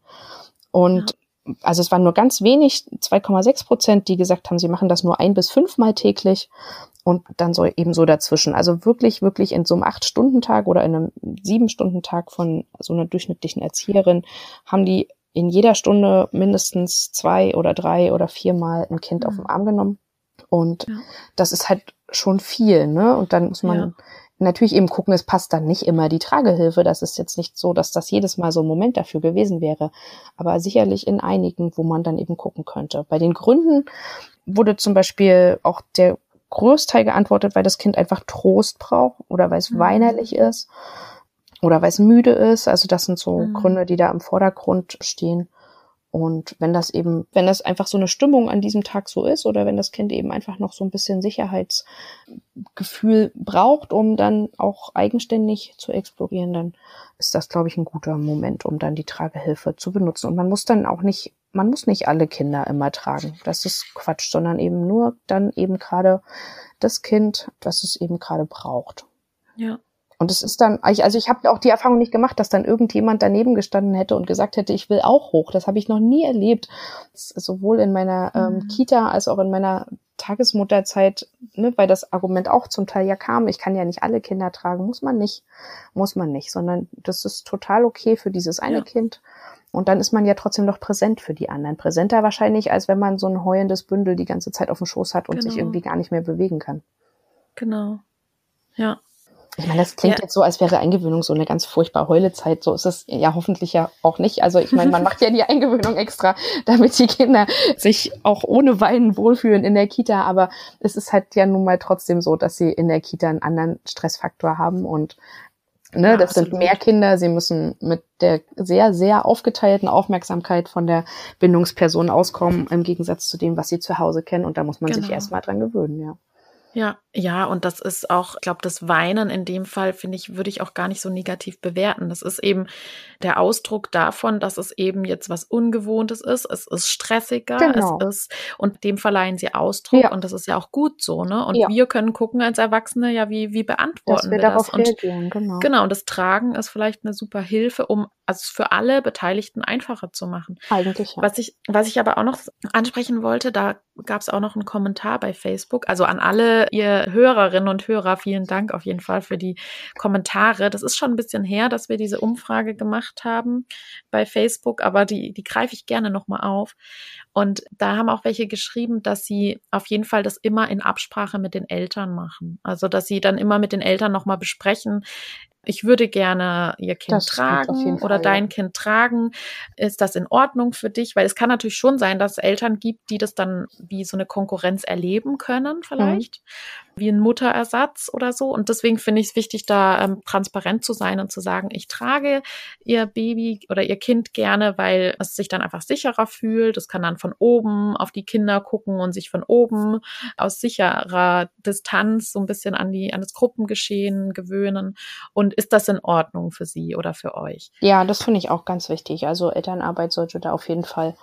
Und ja also es waren nur ganz wenig, 2,6 Prozent, die gesagt haben, sie machen das nur ein bis fünfmal täglich und dann so eben so dazwischen. Also wirklich, wirklich in so einem Acht-Stunden-Tag oder in einem Sieben-Stunden-Tag von so einer durchschnittlichen Erzieherin haben die in jeder Stunde mindestens zwei oder drei oder viermal ein Kind mhm. auf den Arm genommen. Und ja. das ist halt schon viel, ne? Und dann muss man ja natürlich eben gucken, es passt dann nicht immer die Tragehilfe. Das ist jetzt nicht so, dass das jedes Mal so ein Moment dafür gewesen wäre. Aber sicherlich in einigen, wo man dann eben gucken könnte. Bei den Gründen wurde zum Beispiel auch der Großteil geantwortet, weil das Kind einfach Trost braucht oder weil es mhm. weinerlich ist oder weil es müde ist. Also das sind so mhm. Gründe, die da im Vordergrund stehen. Und wenn das eben, wenn das einfach so eine Stimmung an diesem Tag so ist oder wenn das Kind eben einfach noch so ein bisschen Sicherheitsgefühl braucht, um dann auch eigenständig zu explorieren, dann ist das, glaube ich, ein guter Moment, um dann die Tragehilfe zu benutzen. Und man muss dann auch nicht, man muss nicht alle Kinder immer tragen. Das ist Quatsch, sondern eben nur dann eben gerade das Kind, das es eben gerade braucht. Ja. Und es ist dann, also ich habe auch die Erfahrung nicht gemacht, dass dann irgendjemand daneben gestanden hätte und gesagt hätte, ich will auch hoch. Das habe ich noch nie erlebt. Sowohl in meiner ähm, mhm. Kita als auch in meiner Tagesmutterzeit, ne, weil das Argument auch zum Teil ja kam, ich kann ja nicht alle Kinder tragen, muss man nicht, muss man nicht, sondern das ist total okay für dieses eine ja. Kind. Und dann ist man ja trotzdem noch präsent für die anderen. Präsenter wahrscheinlich, als wenn man so ein heulendes Bündel die ganze Zeit auf dem Schoß hat und genau. sich irgendwie gar nicht mehr bewegen kann. Genau. Ja. Ich meine, das klingt ja. jetzt so, als wäre Eingewöhnung so eine ganz furchtbare Heulezeit. So ist es ja hoffentlich ja auch nicht. Also ich meine, man macht ja die Eingewöhnung extra, damit die Kinder sich auch ohne Weinen wohlfühlen in der Kita. Aber es ist halt ja nun mal trotzdem so, dass sie in der Kita einen anderen Stressfaktor haben und Ne, ja, das absolut. sind mehr Kinder. Sie müssen mit der sehr, sehr aufgeteilten Aufmerksamkeit von der Bindungsperson auskommen, im Gegensatz zu dem, was sie zu Hause kennen. Und da muss man genau. sich erstmal dran gewöhnen, ja. Ja, ja, und das ist auch, ich glaube, das Weinen in dem Fall, finde ich, würde ich auch gar nicht so negativ bewerten. Das ist eben der Ausdruck davon, dass es eben jetzt was Ungewohntes ist. Es ist stressiger, genau. es ist, und dem verleihen sie Ausdruck ja. und das ist ja auch gut so, ne? Und ja. wir können gucken als Erwachsene, ja, wie, wie beantworten Dass wir, wir darauf das? Reagieren, genau. genau, und das Tragen ist vielleicht eine super Hilfe, um also für alle Beteiligten einfacher zu machen. Eigentlich. Ja. Was ich, was ich aber auch noch ansprechen wollte, da gab es auch noch einen Kommentar bei Facebook. Also an alle ihr Hörerinnen und Hörer, vielen Dank auf jeden Fall für die Kommentare. Das ist schon ein bisschen her, dass wir diese Umfrage gemacht haben bei Facebook, aber die, die greife ich gerne nochmal auf. Und da haben auch welche geschrieben, dass sie auf jeden Fall das immer in Absprache mit den Eltern machen. Also, dass sie dann immer mit den Eltern nochmal besprechen, ich würde gerne ihr Kind das tragen oder Fall, dein ja. Kind tragen. Ist das in Ordnung für dich? Weil es kann natürlich schon sein, dass es Eltern gibt, die das dann wie so eine Konkurrenz erleben können, vielleicht. Mhm wie ein Mutterersatz oder so. Und deswegen finde ich es wichtig, da ähm, transparent zu sein und zu sagen, ich trage ihr Baby oder ihr Kind gerne, weil es sich dann einfach sicherer fühlt. Es kann dann von oben auf die Kinder gucken und sich von oben aus sicherer Distanz so ein bisschen an die, an das Gruppengeschehen gewöhnen. Und ist das in Ordnung für sie oder für euch? Ja, das finde ich auch ganz wichtig. Also Elternarbeit sollte da auf jeden Fall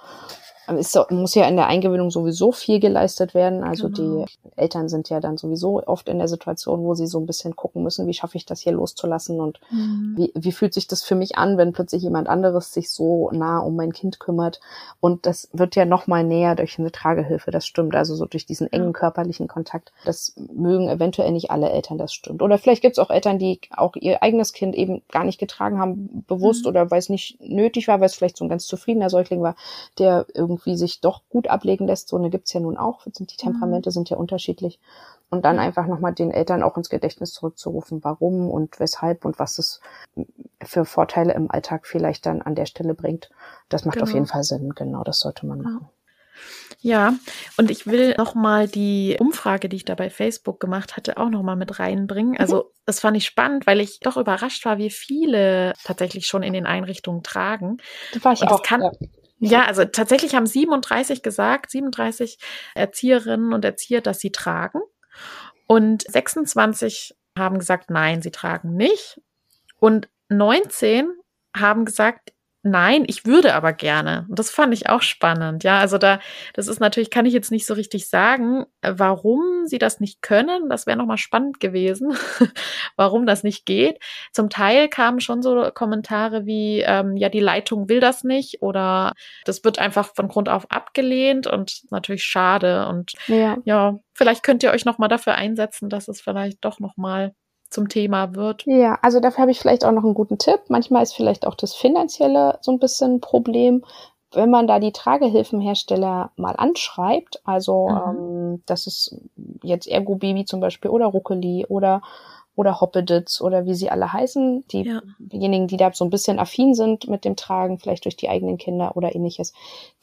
es muss ja in der Eingewöhnung sowieso viel geleistet werden. Also genau. die Eltern sind ja dann sowieso oft in der Situation, wo sie so ein bisschen gucken müssen, wie schaffe ich das hier loszulassen und mhm. wie, wie fühlt sich das für mich an, wenn plötzlich jemand anderes sich so nah um mein Kind kümmert. Und das wird ja noch mal näher durch eine Tragehilfe, das stimmt. Also so durch diesen engen körperlichen Kontakt. Das mögen eventuell nicht alle Eltern, das stimmt. Oder vielleicht gibt es auch Eltern, die auch ihr eigenes Kind eben gar nicht getragen haben, bewusst mhm. oder weil es nicht nötig war, weil es vielleicht so ein ganz zufriedener Säugling war, der irgendwie irgendwie sich doch gut ablegen lässt. So eine gibt's ja nun auch. Die Temperamente mhm. sind ja unterschiedlich. Und dann einfach nochmal den Eltern auch ins Gedächtnis zurückzurufen, warum und weshalb und was es für Vorteile im Alltag vielleicht dann an der Stelle bringt. Das macht genau. auf jeden Fall Sinn. Genau, das sollte man machen. Ja, und ich will nochmal die Umfrage, die ich da bei Facebook gemacht hatte, auch nochmal mit reinbringen. Also mhm. das fand ich spannend, weil ich doch überrascht war, wie viele tatsächlich schon in den Einrichtungen tragen. Das war ich und auch. Kann, ja. Ja, also tatsächlich haben 37 gesagt, 37 Erzieherinnen und Erzieher, dass sie tragen. Und 26 haben gesagt, nein, sie tragen nicht. Und 19 haben gesagt, Nein, ich würde aber gerne. Und das fand ich auch spannend. Ja, also da, das ist natürlich, kann ich jetzt nicht so richtig sagen, warum sie das nicht können. Das wäre nochmal spannend gewesen, warum das nicht geht. Zum Teil kamen schon so Kommentare wie, ähm, ja, die Leitung will das nicht oder das wird einfach von Grund auf abgelehnt und natürlich schade. Und ja, ja vielleicht könnt ihr euch nochmal dafür einsetzen, dass es vielleicht doch nochmal zum Thema wird. Ja, also dafür habe ich vielleicht auch noch einen guten Tipp. Manchmal ist vielleicht auch das Finanzielle so ein bisschen ein Problem. Wenn man da die Tragehilfenhersteller mal anschreibt, also mhm. ähm, das ist jetzt Ergo Baby zum Beispiel oder Ruckeli oder oder Hoppeditz oder wie sie alle heißen. Die, ja. Diejenigen, die da so ein bisschen affin sind mit dem Tragen, vielleicht durch die eigenen Kinder oder ähnliches,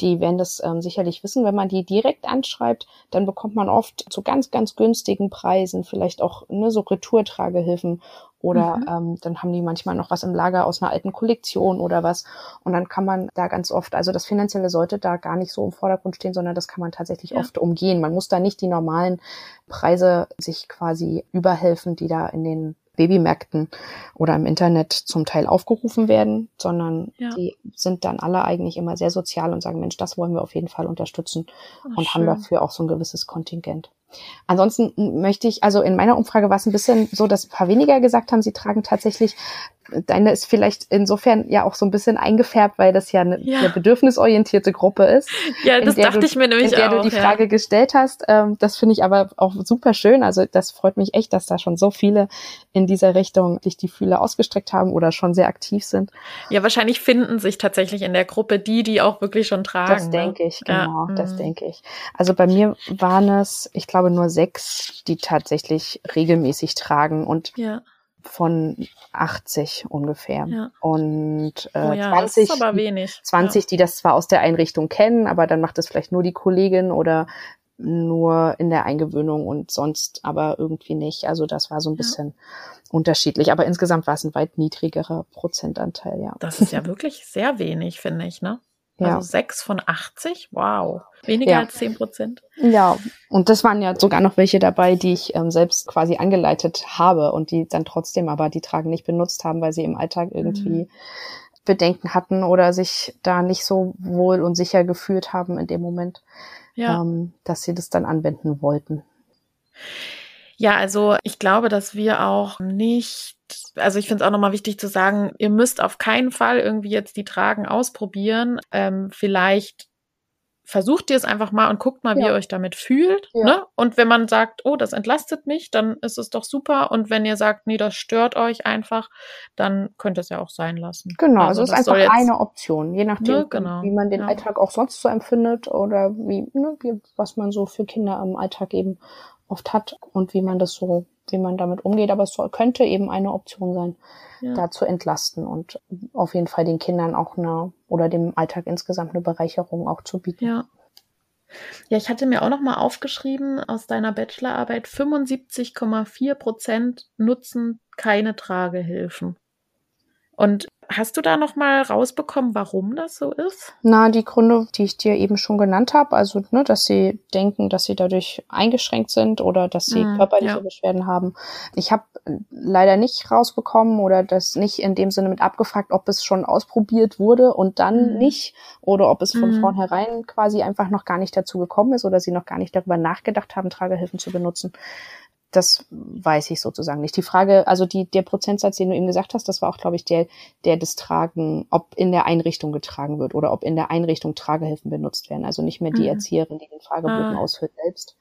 die werden das ähm, sicherlich wissen. Wenn man die direkt anschreibt, dann bekommt man oft zu ganz, ganz günstigen Preisen vielleicht auch ne, so Retourtragehilfen oder mhm. ähm, dann haben die manchmal noch was im Lager aus einer alten Kollektion oder was. Und dann kann man da ganz oft, also das Finanzielle sollte da gar nicht so im Vordergrund stehen, sondern das kann man tatsächlich ja. oft umgehen. Man muss da nicht die normalen Preise sich quasi überhelfen, die da in den Babymärkten oder im Internet zum Teil aufgerufen werden, sondern ja. die sind dann alle eigentlich immer sehr sozial und sagen, Mensch, das wollen wir auf jeden Fall unterstützen Ach, und schön. haben dafür auch so ein gewisses Kontingent. Ansonsten möchte ich, also in meiner Umfrage war es ein bisschen so, dass ein paar weniger gesagt haben, sie tragen tatsächlich deine ist vielleicht insofern ja auch so ein bisschen eingefärbt, weil das ja eine, ja. eine bedürfnisorientierte Gruppe ist. Ja, das dachte du, ich mir nämlich auch. In der auch, du die Frage ja. gestellt hast. Ähm, das finde ich aber auch super schön. Also das freut mich echt, dass da schon so viele in dieser Richtung sich die Fühler ausgestreckt haben oder schon sehr aktiv sind. Ja, wahrscheinlich finden sich tatsächlich in der Gruppe die, die auch wirklich schon tragen. Das ne? denke ich, genau, ja. das mhm. denke ich. Also bei mir waren es, ich glaube, nur sechs, die tatsächlich regelmäßig tragen und ja von 80 ungefähr. Ja. Und äh, oh ja, 20, 20 ja. die das zwar aus der Einrichtung kennen, aber dann macht es vielleicht nur die Kollegin oder nur in der Eingewöhnung und sonst aber irgendwie nicht. Also das war so ein bisschen unterschiedlich. Aber insgesamt war es ein weit niedrigerer Prozentanteil, ja. Das ist ja wirklich sehr wenig, finde ich, ne? Also ja. 6 von 80? Wow. Weniger ja. als 10 Prozent. Ja, und das waren ja sogar noch welche dabei, die ich ähm, selbst quasi angeleitet habe und die dann trotzdem aber die Tragen nicht benutzt haben, weil sie im Alltag irgendwie mhm. Bedenken hatten oder sich da nicht so wohl und sicher gefühlt haben in dem Moment, ja. ähm, dass sie das dann anwenden wollten. Ja, also ich glaube, dass wir auch nicht also ich finde es auch nochmal wichtig zu sagen, ihr müsst auf keinen Fall irgendwie jetzt die Tragen ausprobieren. Ähm, vielleicht versucht ihr es einfach mal und guckt mal, wie ja. ihr euch damit fühlt. Ja. Ne? Und wenn man sagt, oh, das entlastet mich, dann ist es doch super. Und wenn ihr sagt, nee, das stört euch einfach, dann könnt ihr es ja auch sein lassen. Genau, also, also es ist einfach jetzt, eine Option, je nachdem, ne, genau. wie man den ja. Alltag auch sonst so empfindet oder wie, ne, wie, was man so für Kinder im Alltag eben oft hat und wie man das so wie man damit umgeht, aber es soll, könnte eben eine Option sein, ja. da zu entlasten und auf jeden Fall den Kindern auch eine oder dem Alltag insgesamt eine Bereicherung auch zu bieten. Ja. Ja, ich hatte mir auch noch mal aufgeschrieben aus deiner Bachelorarbeit, 75,4 Prozent nutzen keine Tragehilfen. Und hast du da noch mal rausbekommen, warum das so ist? Na, die Gründe, die ich dir eben schon genannt habe, also ne, dass sie denken, dass sie dadurch eingeschränkt sind oder dass sie mhm, körperliche ja. Beschwerden haben. Ich habe leider nicht rausbekommen oder das nicht in dem Sinne mit abgefragt, ob es schon ausprobiert wurde und dann mhm. nicht oder ob es von mhm. vornherein quasi einfach noch gar nicht dazu gekommen ist oder sie noch gar nicht darüber nachgedacht haben, Tragehilfen zu benutzen das weiß ich sozusagen nicht. Die Frage, also die, der Prozentsatz, den du eben gesagt hast, das war auch, glaube ich, der, der des Tragen, ob in der Einrichtung getragen wird oder ob in der Einrichtung Tragehilfen benutzt werden. Also nicht mehr die mhm. Erzieherin, die den Fragebogen ah. ausfüllt selbst.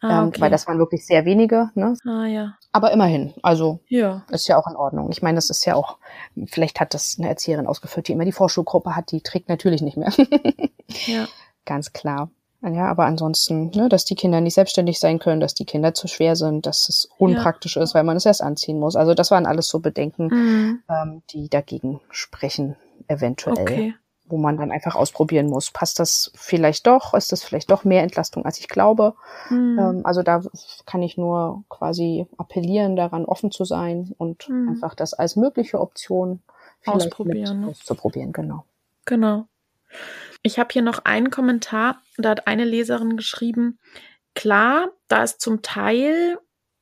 Ah, ähm, okay. ähm, weil das waren wirklich sehr wenige. Ne? Ah, ja. Aber immerhin, also ja. ist ja auch in Ordnung. Ich meine, das ist ja auch, vielleicht hat das eine Erzieherin ausgefüllt, die immer die Vorschulgruppe hat, die trägt natürlich nicht mehr. ja. Ganz klar. Ja, aber ansonsten, ne, dass die Kinder nicht selbstständig sein können, dass die Kinder zu schwer sind, dass es unpraktisch ja. ist, weil man es erst anziehen muss. Also das waren alles so Bedenken, mhm. ähm, die dagegen sprechen, eventuell. Okay. Wo man dann einfach ausprobieren muss. Passt das vielleicht doch? Ist das vielleicht doch mehr Entlastung, als ich glaube? Mhm. Ähm, also da kann ich nur quasi appellieren, daran offen zu sein und mhm. einfach das als mögliche Option ausprobieren. auszuprobieren, genau. Genau. Ich habe hier noch einen Kommentar, da hat eine Leserin geschrieben, klar, da es zum Teil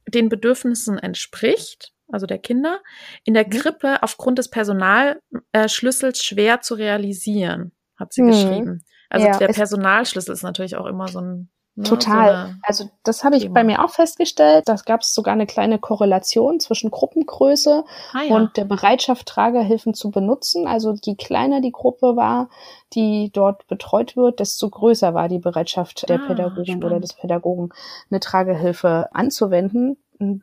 den Bedürfnissen entspricht, also der Kinder, in der mhm. Krippe aufgrund des Personalschlüssels schwer zu realisieren, hat sie mhm. geschrieben. Also ja, der Personalschlüssel ist natürlich auch immer so ein Total. So also das habe ich bei mir auch festgestellt. Da gab es sogar eine kleine Korrelation zwischen Gruppengröße ah, ja. und der Bereitschaft, Tragehilfen zu benutzen. Also je kleiner die Gruppe war, die dort betreut wird, desto größer war die Bereitschaft der ah, Pädagogin spannend. oder des Pädagogen, eine Tragehilfe anzuwenden.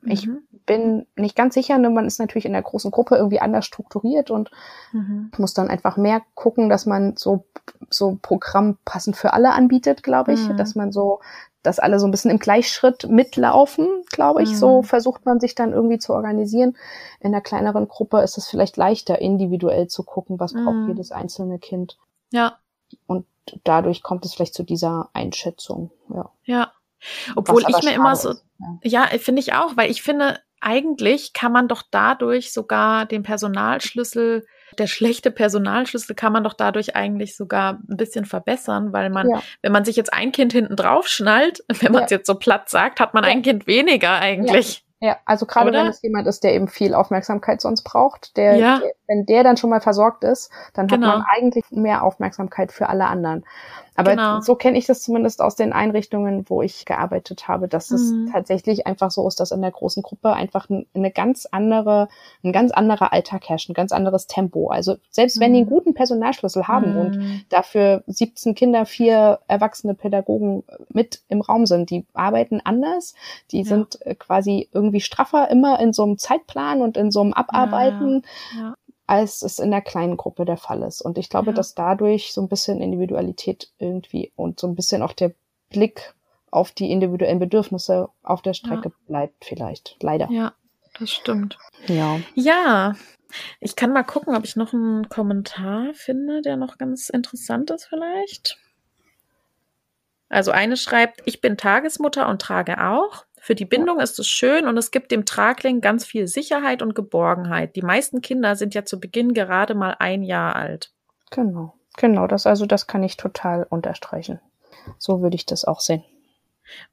Ich mhm. Bin nicht ganz sicher, ne, man ist natürlich in der großen Gruppe irgendwie anders strukturiert und mhm. muss dann einfach mehr gucken, dass man so, so Programm passend für alle anbietet, glaube ich, mhm. dass man so, dass alle so ein bisschen im Gleichschritt mitlaufen, glaube ich. So mhm. versucht man sich dann irgendwie zu organisieren. In der kleineren Gruppe ist es vielleicht leichter, individuell zu gucken, was braucht mhm. jedes einzelne Kind. Ja. Und dadurch kommt es vielleicht zu dieser Einschätzung, ja. Ja. Obwohl ich mir immer so, ist, ja, ja finde ich auch, weil ich finde, eigentlich kann man doch dadurch sogar den Personalschlüssel, der schlechte Personalschlüssel kann man doch dadurch eigentlich sogar ein bisschen verbessern, weil man, ja. wenn man sich jetzt ein Kind hinten drauf schnallt, wenn man es ja. jetzt so platt sagt, hat man ja. ein Kind weniger eigentlich. Ja, also gerade wenn es jemand ist, der eben viel Aufmerksamkeit sonst braucht, der, der wenn der dann schon mal versorgt ist, dann genau. hat man eigentlich mehr Aufmerksamkeit für alle anderen. Aber Genau. so kenne ich das zumindest aus den Einrichtungen, wo ich gearbeitet habe, dass es Mhm. tatsächlich einfach so ist, dass in der großen Gruppe einfach ein- eine ganz andere, ein ganz anderer Alltag herrscht, ein ganz anderes Tempo. Also selbst wenn die einen Mhm. guten Personalschlüssel haben und Mhm. dafür 17 Kinder, vier erwachsene Pädagogen mit im Raum sind. Die arbeiten anders, die Ja. sind äh, quasi irgendwie straffer immer in so einem Zeitplan und in so einem Abarbeiten, Ja. Als es in der kleinen Gruppe der Fall ist. Und ich glaube, Ja. dass dadurch so ein bisschen Individualität irgendwie und so ein bisschen auch der Blick auf die individuellen Bedürfnisse auf der Strecke bleibt vielleicht. Leider. ja, das stimmt. Ja. Ja, ich kann mal gucken, ob ich noch einen Kommentar finde, der noch ganz interessant ist vielleicht. Also eine schreibt, ich bin Tagesmutter und trage auch. Für die Bindung ist es schön und es gibt dem Tragling ganz viel Sicherheit und Geborgenheit. Die meisten Kinder sind ja zu Beginn gerade mal ein Jahr alt. Genau. Genau, das also das kann ich total unterstreichen. So würde ich das auch sehen.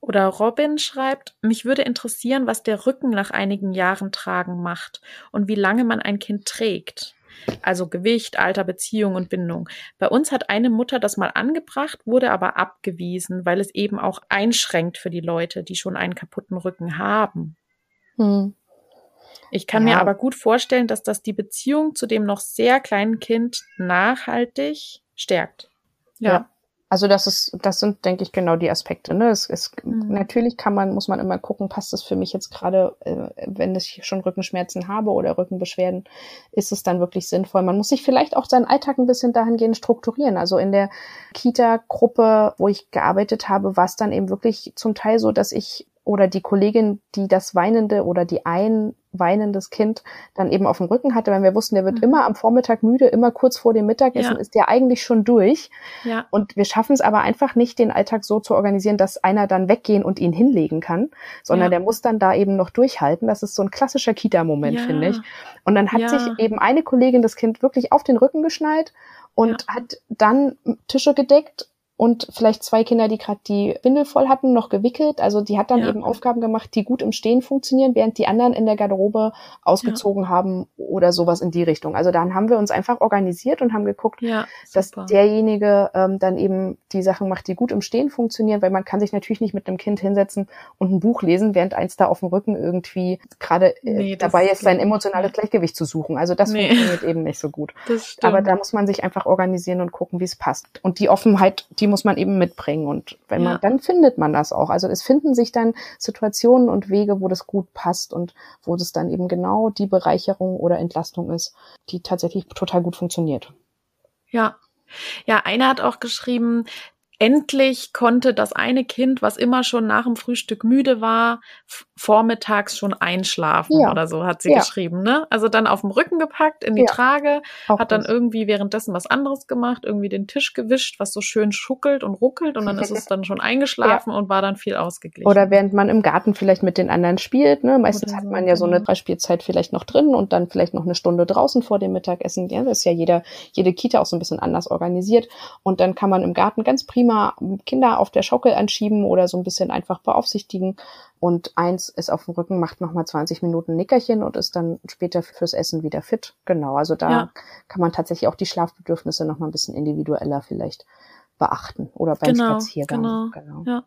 Oder Robin schreibt, mich würde interessieren, was der Rücken nach einigen Jahren tragen macht und wie lange man ein Kind trägt. Also Gewicht, Alter, Beziehung und Bindung. Bei uns hat eine Mutter das mal angebracht, wurde aber abgewiesen, weil es eben auch einschränkt für die Leute, die schon einen kaputten Rücken haben. Hm. Ich kann Ja. mir aber gut vorstellen, dass das die Beziehung zu dem noch sehr kleinen Kind nachhaltig stärkt. Ja. Also das ist, das sind, denke ich, genau die Aspekte. Ne? Es, es, Mhm. Natürlich kann man, muss man immer gucken, passt es für mich jetzt gerade, äh, wenn ich schon Rückenschmerzen habe oder Rückenbeschwerden, ist es dann wirklich sinnvoll. Man muss sich vielleicht auch seinen Alltag ein bisschen dahingehend strukturieren. Also in der Kita-Gruppe, wo ich gearbeitet habe, war es dann eben wirklich zum Teil so, dass ich oder die Kollegin, die das weinende oder die ein weinendes Kind dann eben auf dem Rücken hatte, weil wir wussten, der wird Mhm. immer am Vormittag müde, immer kurz vor dem Mittagessen Ja. ist der eigentlich schon durch. Ja. Und wir schaffen es aber einfach nicht, den Alltag so zu organisieren, dass einer dann weggehen und ihn hinlegen kann, sondern Ja. der muss dann da eben noch durchhalten. Das ist so ein klassischer Kita-Moment, finde ich. Und dann hat sich eben eine Kollegin das Kind wirklich auf den Rücken geschnallt und hat dann Tische gedeckt und vielleicht zwei Kinder, die gerade die Windel voll hatten, noch gewickelt. Also die hat dann Ja. eben Aufgaben gemacht, die gut im Stehen funktionieren, während die anderen in der Garderobe ausgezogen haben oder sowas in die Richtung. Also dann haben wir uns einfach organisiert und haben geguckt, Ja. dass derjenige ähm, dann eben die Sachen macht, die gut im Stehen funktionieren, weil man kann sich natürlich nicht mit einem Kind hinsetzen und ein Buch lesen, während eins da auf dem Rücken irgendwie gerade äh, Nee, dabei ist, sein emotionales. Gleichgewicht zu suchen. Also das Nee. funktioniert eben nicht so gut. Aber da muss man sich einfach organisieren und gucken, wie es passt. Und die Offenheit, die muss man eben mitbringen. Und wenn Ja. man, dann findet man das auch. Also es finden sich dann Situationen und Wege, wo das gut passt und wo das dann eben genau die Bereicherung oder Entlastung ist, die tatsächlich total gut funktioniert. Ja. Ja, einer hat auch geschrieben, endlich konnte das eine Kind, was immer schon nach dem Frühstück müde war, vormittags schon einschlafen Ja. oder so, hat sie Ja. geschrieben, ne? Also dann auf dem Rücken gepackt in die Ja. Trage, Auch hat dann das. irgendwie währenddessen was anderes gemacht, irgendwie den Tisch gewischt, was so schön schuckelt und ruckelt und dann ist es dann schon eingeschlafen und war dann viel ausgeglichen. Oder während man im Garten vielleicht mit den anderen spielt. Ne? Meistens Oder hat man ja so eine genau. Spielzeit vielleicht noch drin und dann vielleicht noch eine Stunde draußen vor dem Mittagessen. Ja, das ist ja jeder, jede Kita auch so ein bisschen anders organisiert. Und dann kann man im Garten ganz prima Kinder auf der Schaukel anschieben oder so ein bisschen einfach beaufsichtigen. Und eins ist auf dem Rücken, macht nochmal 20 Minuten Nickerchen und ist dann später fürs Essen wieder fit. Genau, also da Ja. kann man tatsächlich auch die Schlafbedürfnisse nochmal ein bisschen individueller vielleicht beachten oder beim Genau, Spaziergang. genau. genau. Ja.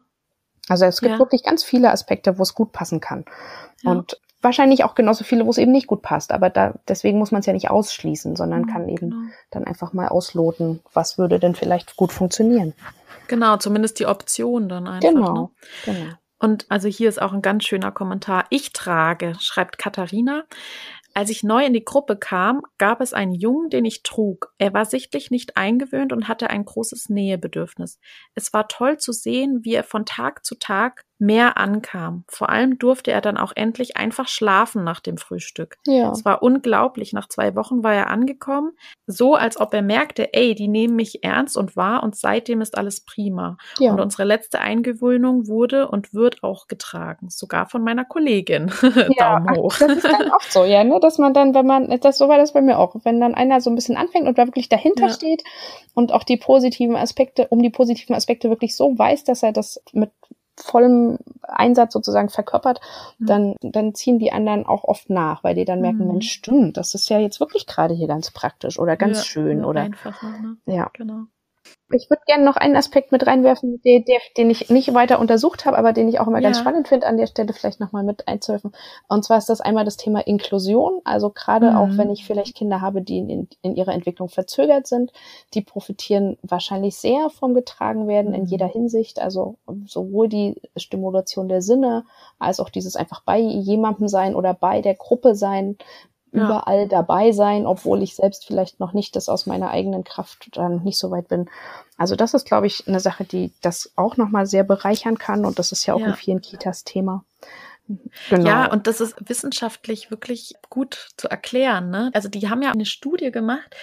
Also es gibt Ja. wirklich ganz viele Aspekte, wo es gut passen kann. Ja. Und wahrscheinlich auch genauso viele, wo es eben nicht gut passt. Aber da, deswegen muss man es ja nicht ausschließen, sondern Mhm, kann eben genau. dann einfach mal ausloten, was würde denn vielleicht gut funktionieren. Genau, zumindest die Option dann einfach. Genau. Ne? genau. Und also hier ist auch ein ganz schöner Kommentar. Ich trage, schreibt Katharina. Als ich neu in die Gruppe kam, gab es einen Jungen, den ich trug. Er war sichtlich nicht eingewöhnt und hatte ein großes Nähebedürfnis. Es war toll zu sehen, wie er von Tag zu Tag mehr ankam. Vor allem durfte er dann auch endlich einfach schlafen nach dem Frühstück. Ja. Es war unglaublich. Nach zwei Wochen war er angekommen, so als ob er merkte, ey, die nehmen mich ernst und wahr und seitdem ist alles prima. ja. Und unsere letzte Eingewöhnung wurde und wird auch getragen, sogar von meiner Kollegin. Ja, Daumen ach, hoch. Das ist dann oft so, ja, ne, dass man dann, wenn man, das so war das bei mir auch, wenn dann einer so ein bisschen anfängt und da wirklich dahinter Ja. steht und auch die positiven Aspekte, um die positiven Aspekte wirklich so weiß, dass er das mit vollem Einsatz sozusagen verkörpert, Mhm. dann, dann ziehen die anderen auch oft nach, weil die dann merken, Mhm. Mensch, stimmt, das ist ja jetzt wirklich gerade hier ganz praktisch oder ganz Ja, schön oder Einfacher, ne? ja. Genau. Ich würde gerne noch einen Aspekt mit reinwerfen, den, den ich nicht weiter untersucht habe, aber den ich auch immer ja. ganz spannend finde, an der Stelle vielleicht nochmal mit einzuhelfen. Und zwar ist das einmal das Thema Inklusion. Also gerade mhm. auch, wenn ich vielleicht Kinder habe, die in, in, ihrer Entwicklung verzögert sind, die profitieren wahrscheinlich sehr vom getragen werden in mhm. jeder Hinsicht. Also sowohl die Stimulation der Sinne als auch dieses einfach bei jemandem sein oder bei der Gruppe sein, ja. überall dabei sein, obwohl ich selbst vielleicht noch nicht das aus meiner eigenen Kraft dann nicht so weit bin. Also das ist, glaube ich, eine Sache, die das auch nochmal sehr bereichern kann und das ist ja auch ja. in vielen Kitas Thema. Genau. Ja, und das ist wissenschaftlich wirklich gut zu erklären. Ne? Also die haben ja eine Studie gemacht,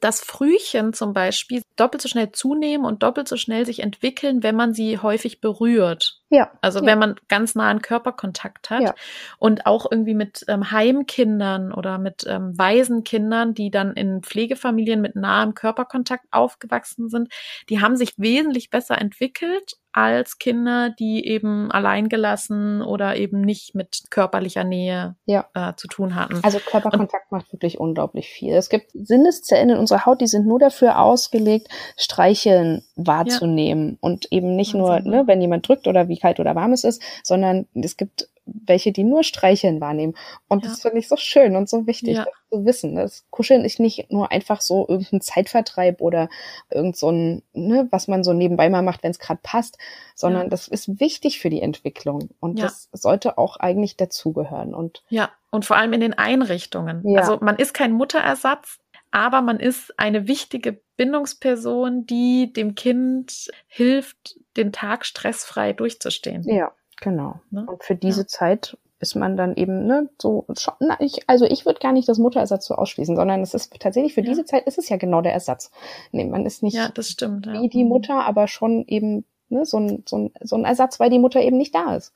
dass Frühchen zum Beispiel doppelt so schnell zunehmen und doppelt so schnell sich entwickeln, wenn man sie häufig berührt. Ja. Also ja. wenn man ganz nahen Körperkontakt hat ja. und auch irgendwie mit ähm, Heimkindern oder mit ähm, Waisenkindern, die dann in Pflegefamilien mit nahem Körperkontakt aufgewachsen sind, die haben sich wesentlich besser entwickelt als Kinder, die eben alleingelassen oder eben nicht mit körperlicher Nähe ja. äh, zu tun hatten. Also Körperkontakt und, macht wirklich unglaublich viel. Es gibt Sinneszellen in unserer Haut, die sind nur dafür ausgelegt, Streicheln wahrzunehmen ja. und eben nicht Wahnsinn. nur, ne, wenn jemand drückt oder wie kalt oder warm es ist, sondern es gibt welche, die nur Streicheln wahrnehmen. Und ja. das finde ich so schön und so wichtig, ja. das zu wissen. Das Kuscheln ist nicht nur einfach so irgendein Zeitvertreib oder irgend so ein, ne, was man so nebenbei mal macht, wenn es gerade passt, sondern ja. das ist wichtig für die Entwicklung. Und das sollte auch eigentlich dazugehören. Und ja, und vor allem in den Einrichtungen. Also man ist kein Mutterersatz, aber man ist eine wichtige Bindungsperson, die dem Kind hilft, den Tag stressfrei durchzustehen. Ja, genau. Ne? Und für diese ja. Zeit ist man dann eben ne, so na, ich, also ich würde gar nicht das Mutterersatz so ausschließen, sondern es ist tatsächlich für ja. diese Zeit ist es ja genau der Ersatz. Nee, man ist nicht ja, das stimmt, wie die Mutter, aber schon eben ne, so, ein, so, ein, so ein Ersatz, weil die Mutter eben nicht da ist.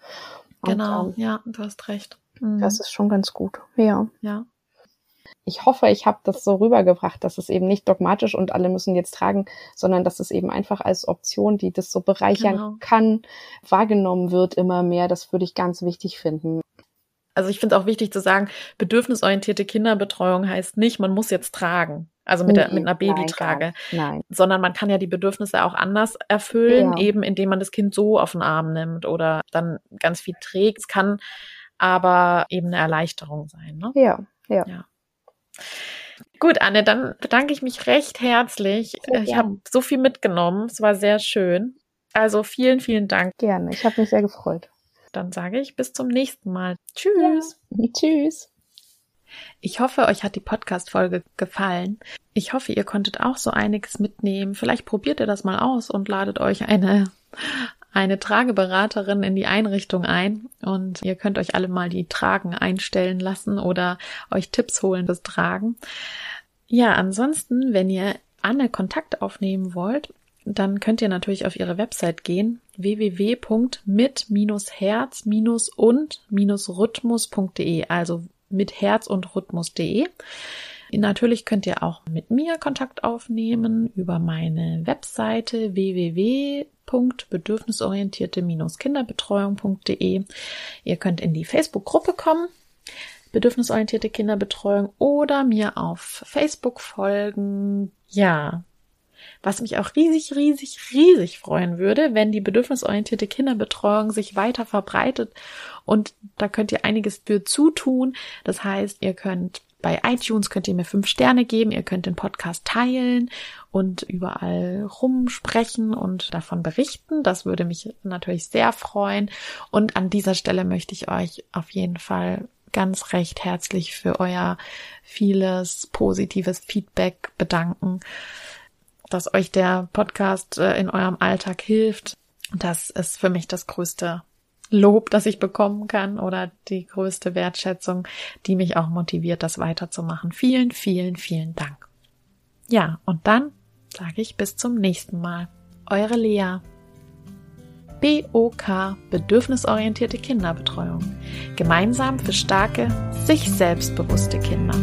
Und, genau, ähm, ja, du hast recht. Mhm. Das ist schon ganz gut. Ja. Ja ich hoffe, ich habe das so rübergebracht, dass es eben nicht dogmatisch und alle müssen jetzt tragen, sondern dass es eben einfach als Option, die das so bereichern genau. kann, wahrgenommen wird immer mehr. Das würde ich ganz wichtig finden. Also ich finde es auch wichtig zu sagen, bedürfnisorientierte Kinderbetreuung heißt nicht, man muss jetzt tragen. Also mit, der, mit einer Babytrage. Nein, nein. Sondern man kann ja die Bedürfnisse auch anders erfüllen, ja. eben indem man das Kind so auf den Arm nimmt oder dann ganz viel trägt. Es kann aber eben eine Erleichterung sein. Ne? Ja, ja. ja. Gut, Anne, dann bedanke ich mich recht herzlich. Sehr ich habe so viel mitgenommen. Es war sehr schön. Also vielen, vielen Dank. Gerne. Ich habe mich sehr gefreut. Dann sage ich bis zum nächsten Mal. Tschüss. Ja. Tschüss. Ich hoffe, euch hat die Podcast-Folge gefallen. Ich hoffe, ihr konntet auch so einiges mitnehmen. Vielleicht probiert ihr das mal aus und ladet euch eine eine Trageberaterin in die Einrichtung ein und ihr könnt euch alle mal die Tragen einstellen lassen oder euch Tipps holen fürs Tragen. Ja, ansonsten, wenn ihr Anne Kontakt aufnehmen wollt, dann könnt ihr natürlich auf ihre Website gehen www.mit-herz-und-rhythmus.de, also mit Herz und Rhythmus.de. Natürlich könnt ihr auch mit mir Kontakt aufnehmen über meine Webseite www.bedürfnisorientierte-kinderbetreuung.de. Ihr könnt in die Facebook-Gruppe kommen, bedürfnisorientierte Kinderbetreuung oder mir auf Facebook folgen. Ja, was mich auch riesig, riesig, riesig freuen würde, wenn die bedürfnisorientierte Kinderbetreuung sich weiter verbreitet. Und da könnt ihr einiges für zutun. Das heißt, ihr könnt bei iTunes könnt ihr mir fünf Sterne geben, ihr könnt den Podcast teilen und überall rumsprechen und davon berichten. Das würde mich natürlich sehr freuen. Und an dieser Stelle möchte ich euch auf jeden Fall ganz recht herzlich für euer vieles positives Feedback bedanken, dass euch der Podcast äh, in eurem Alltag hilft. Das ist für mich das größte Lob, das ich bekommen kann oder die größte Wertschätzung, die mich auch motiviert, das weiterzumachen. Vielen, vielen, vielen Dank. Ja, und dann sage ich bis zum nächsten Mal. Eure Lea. BOK Bedürfnisorientierte Kinderbetreuung. Gemeinsam für starke, sich selbstbewusste Kinder.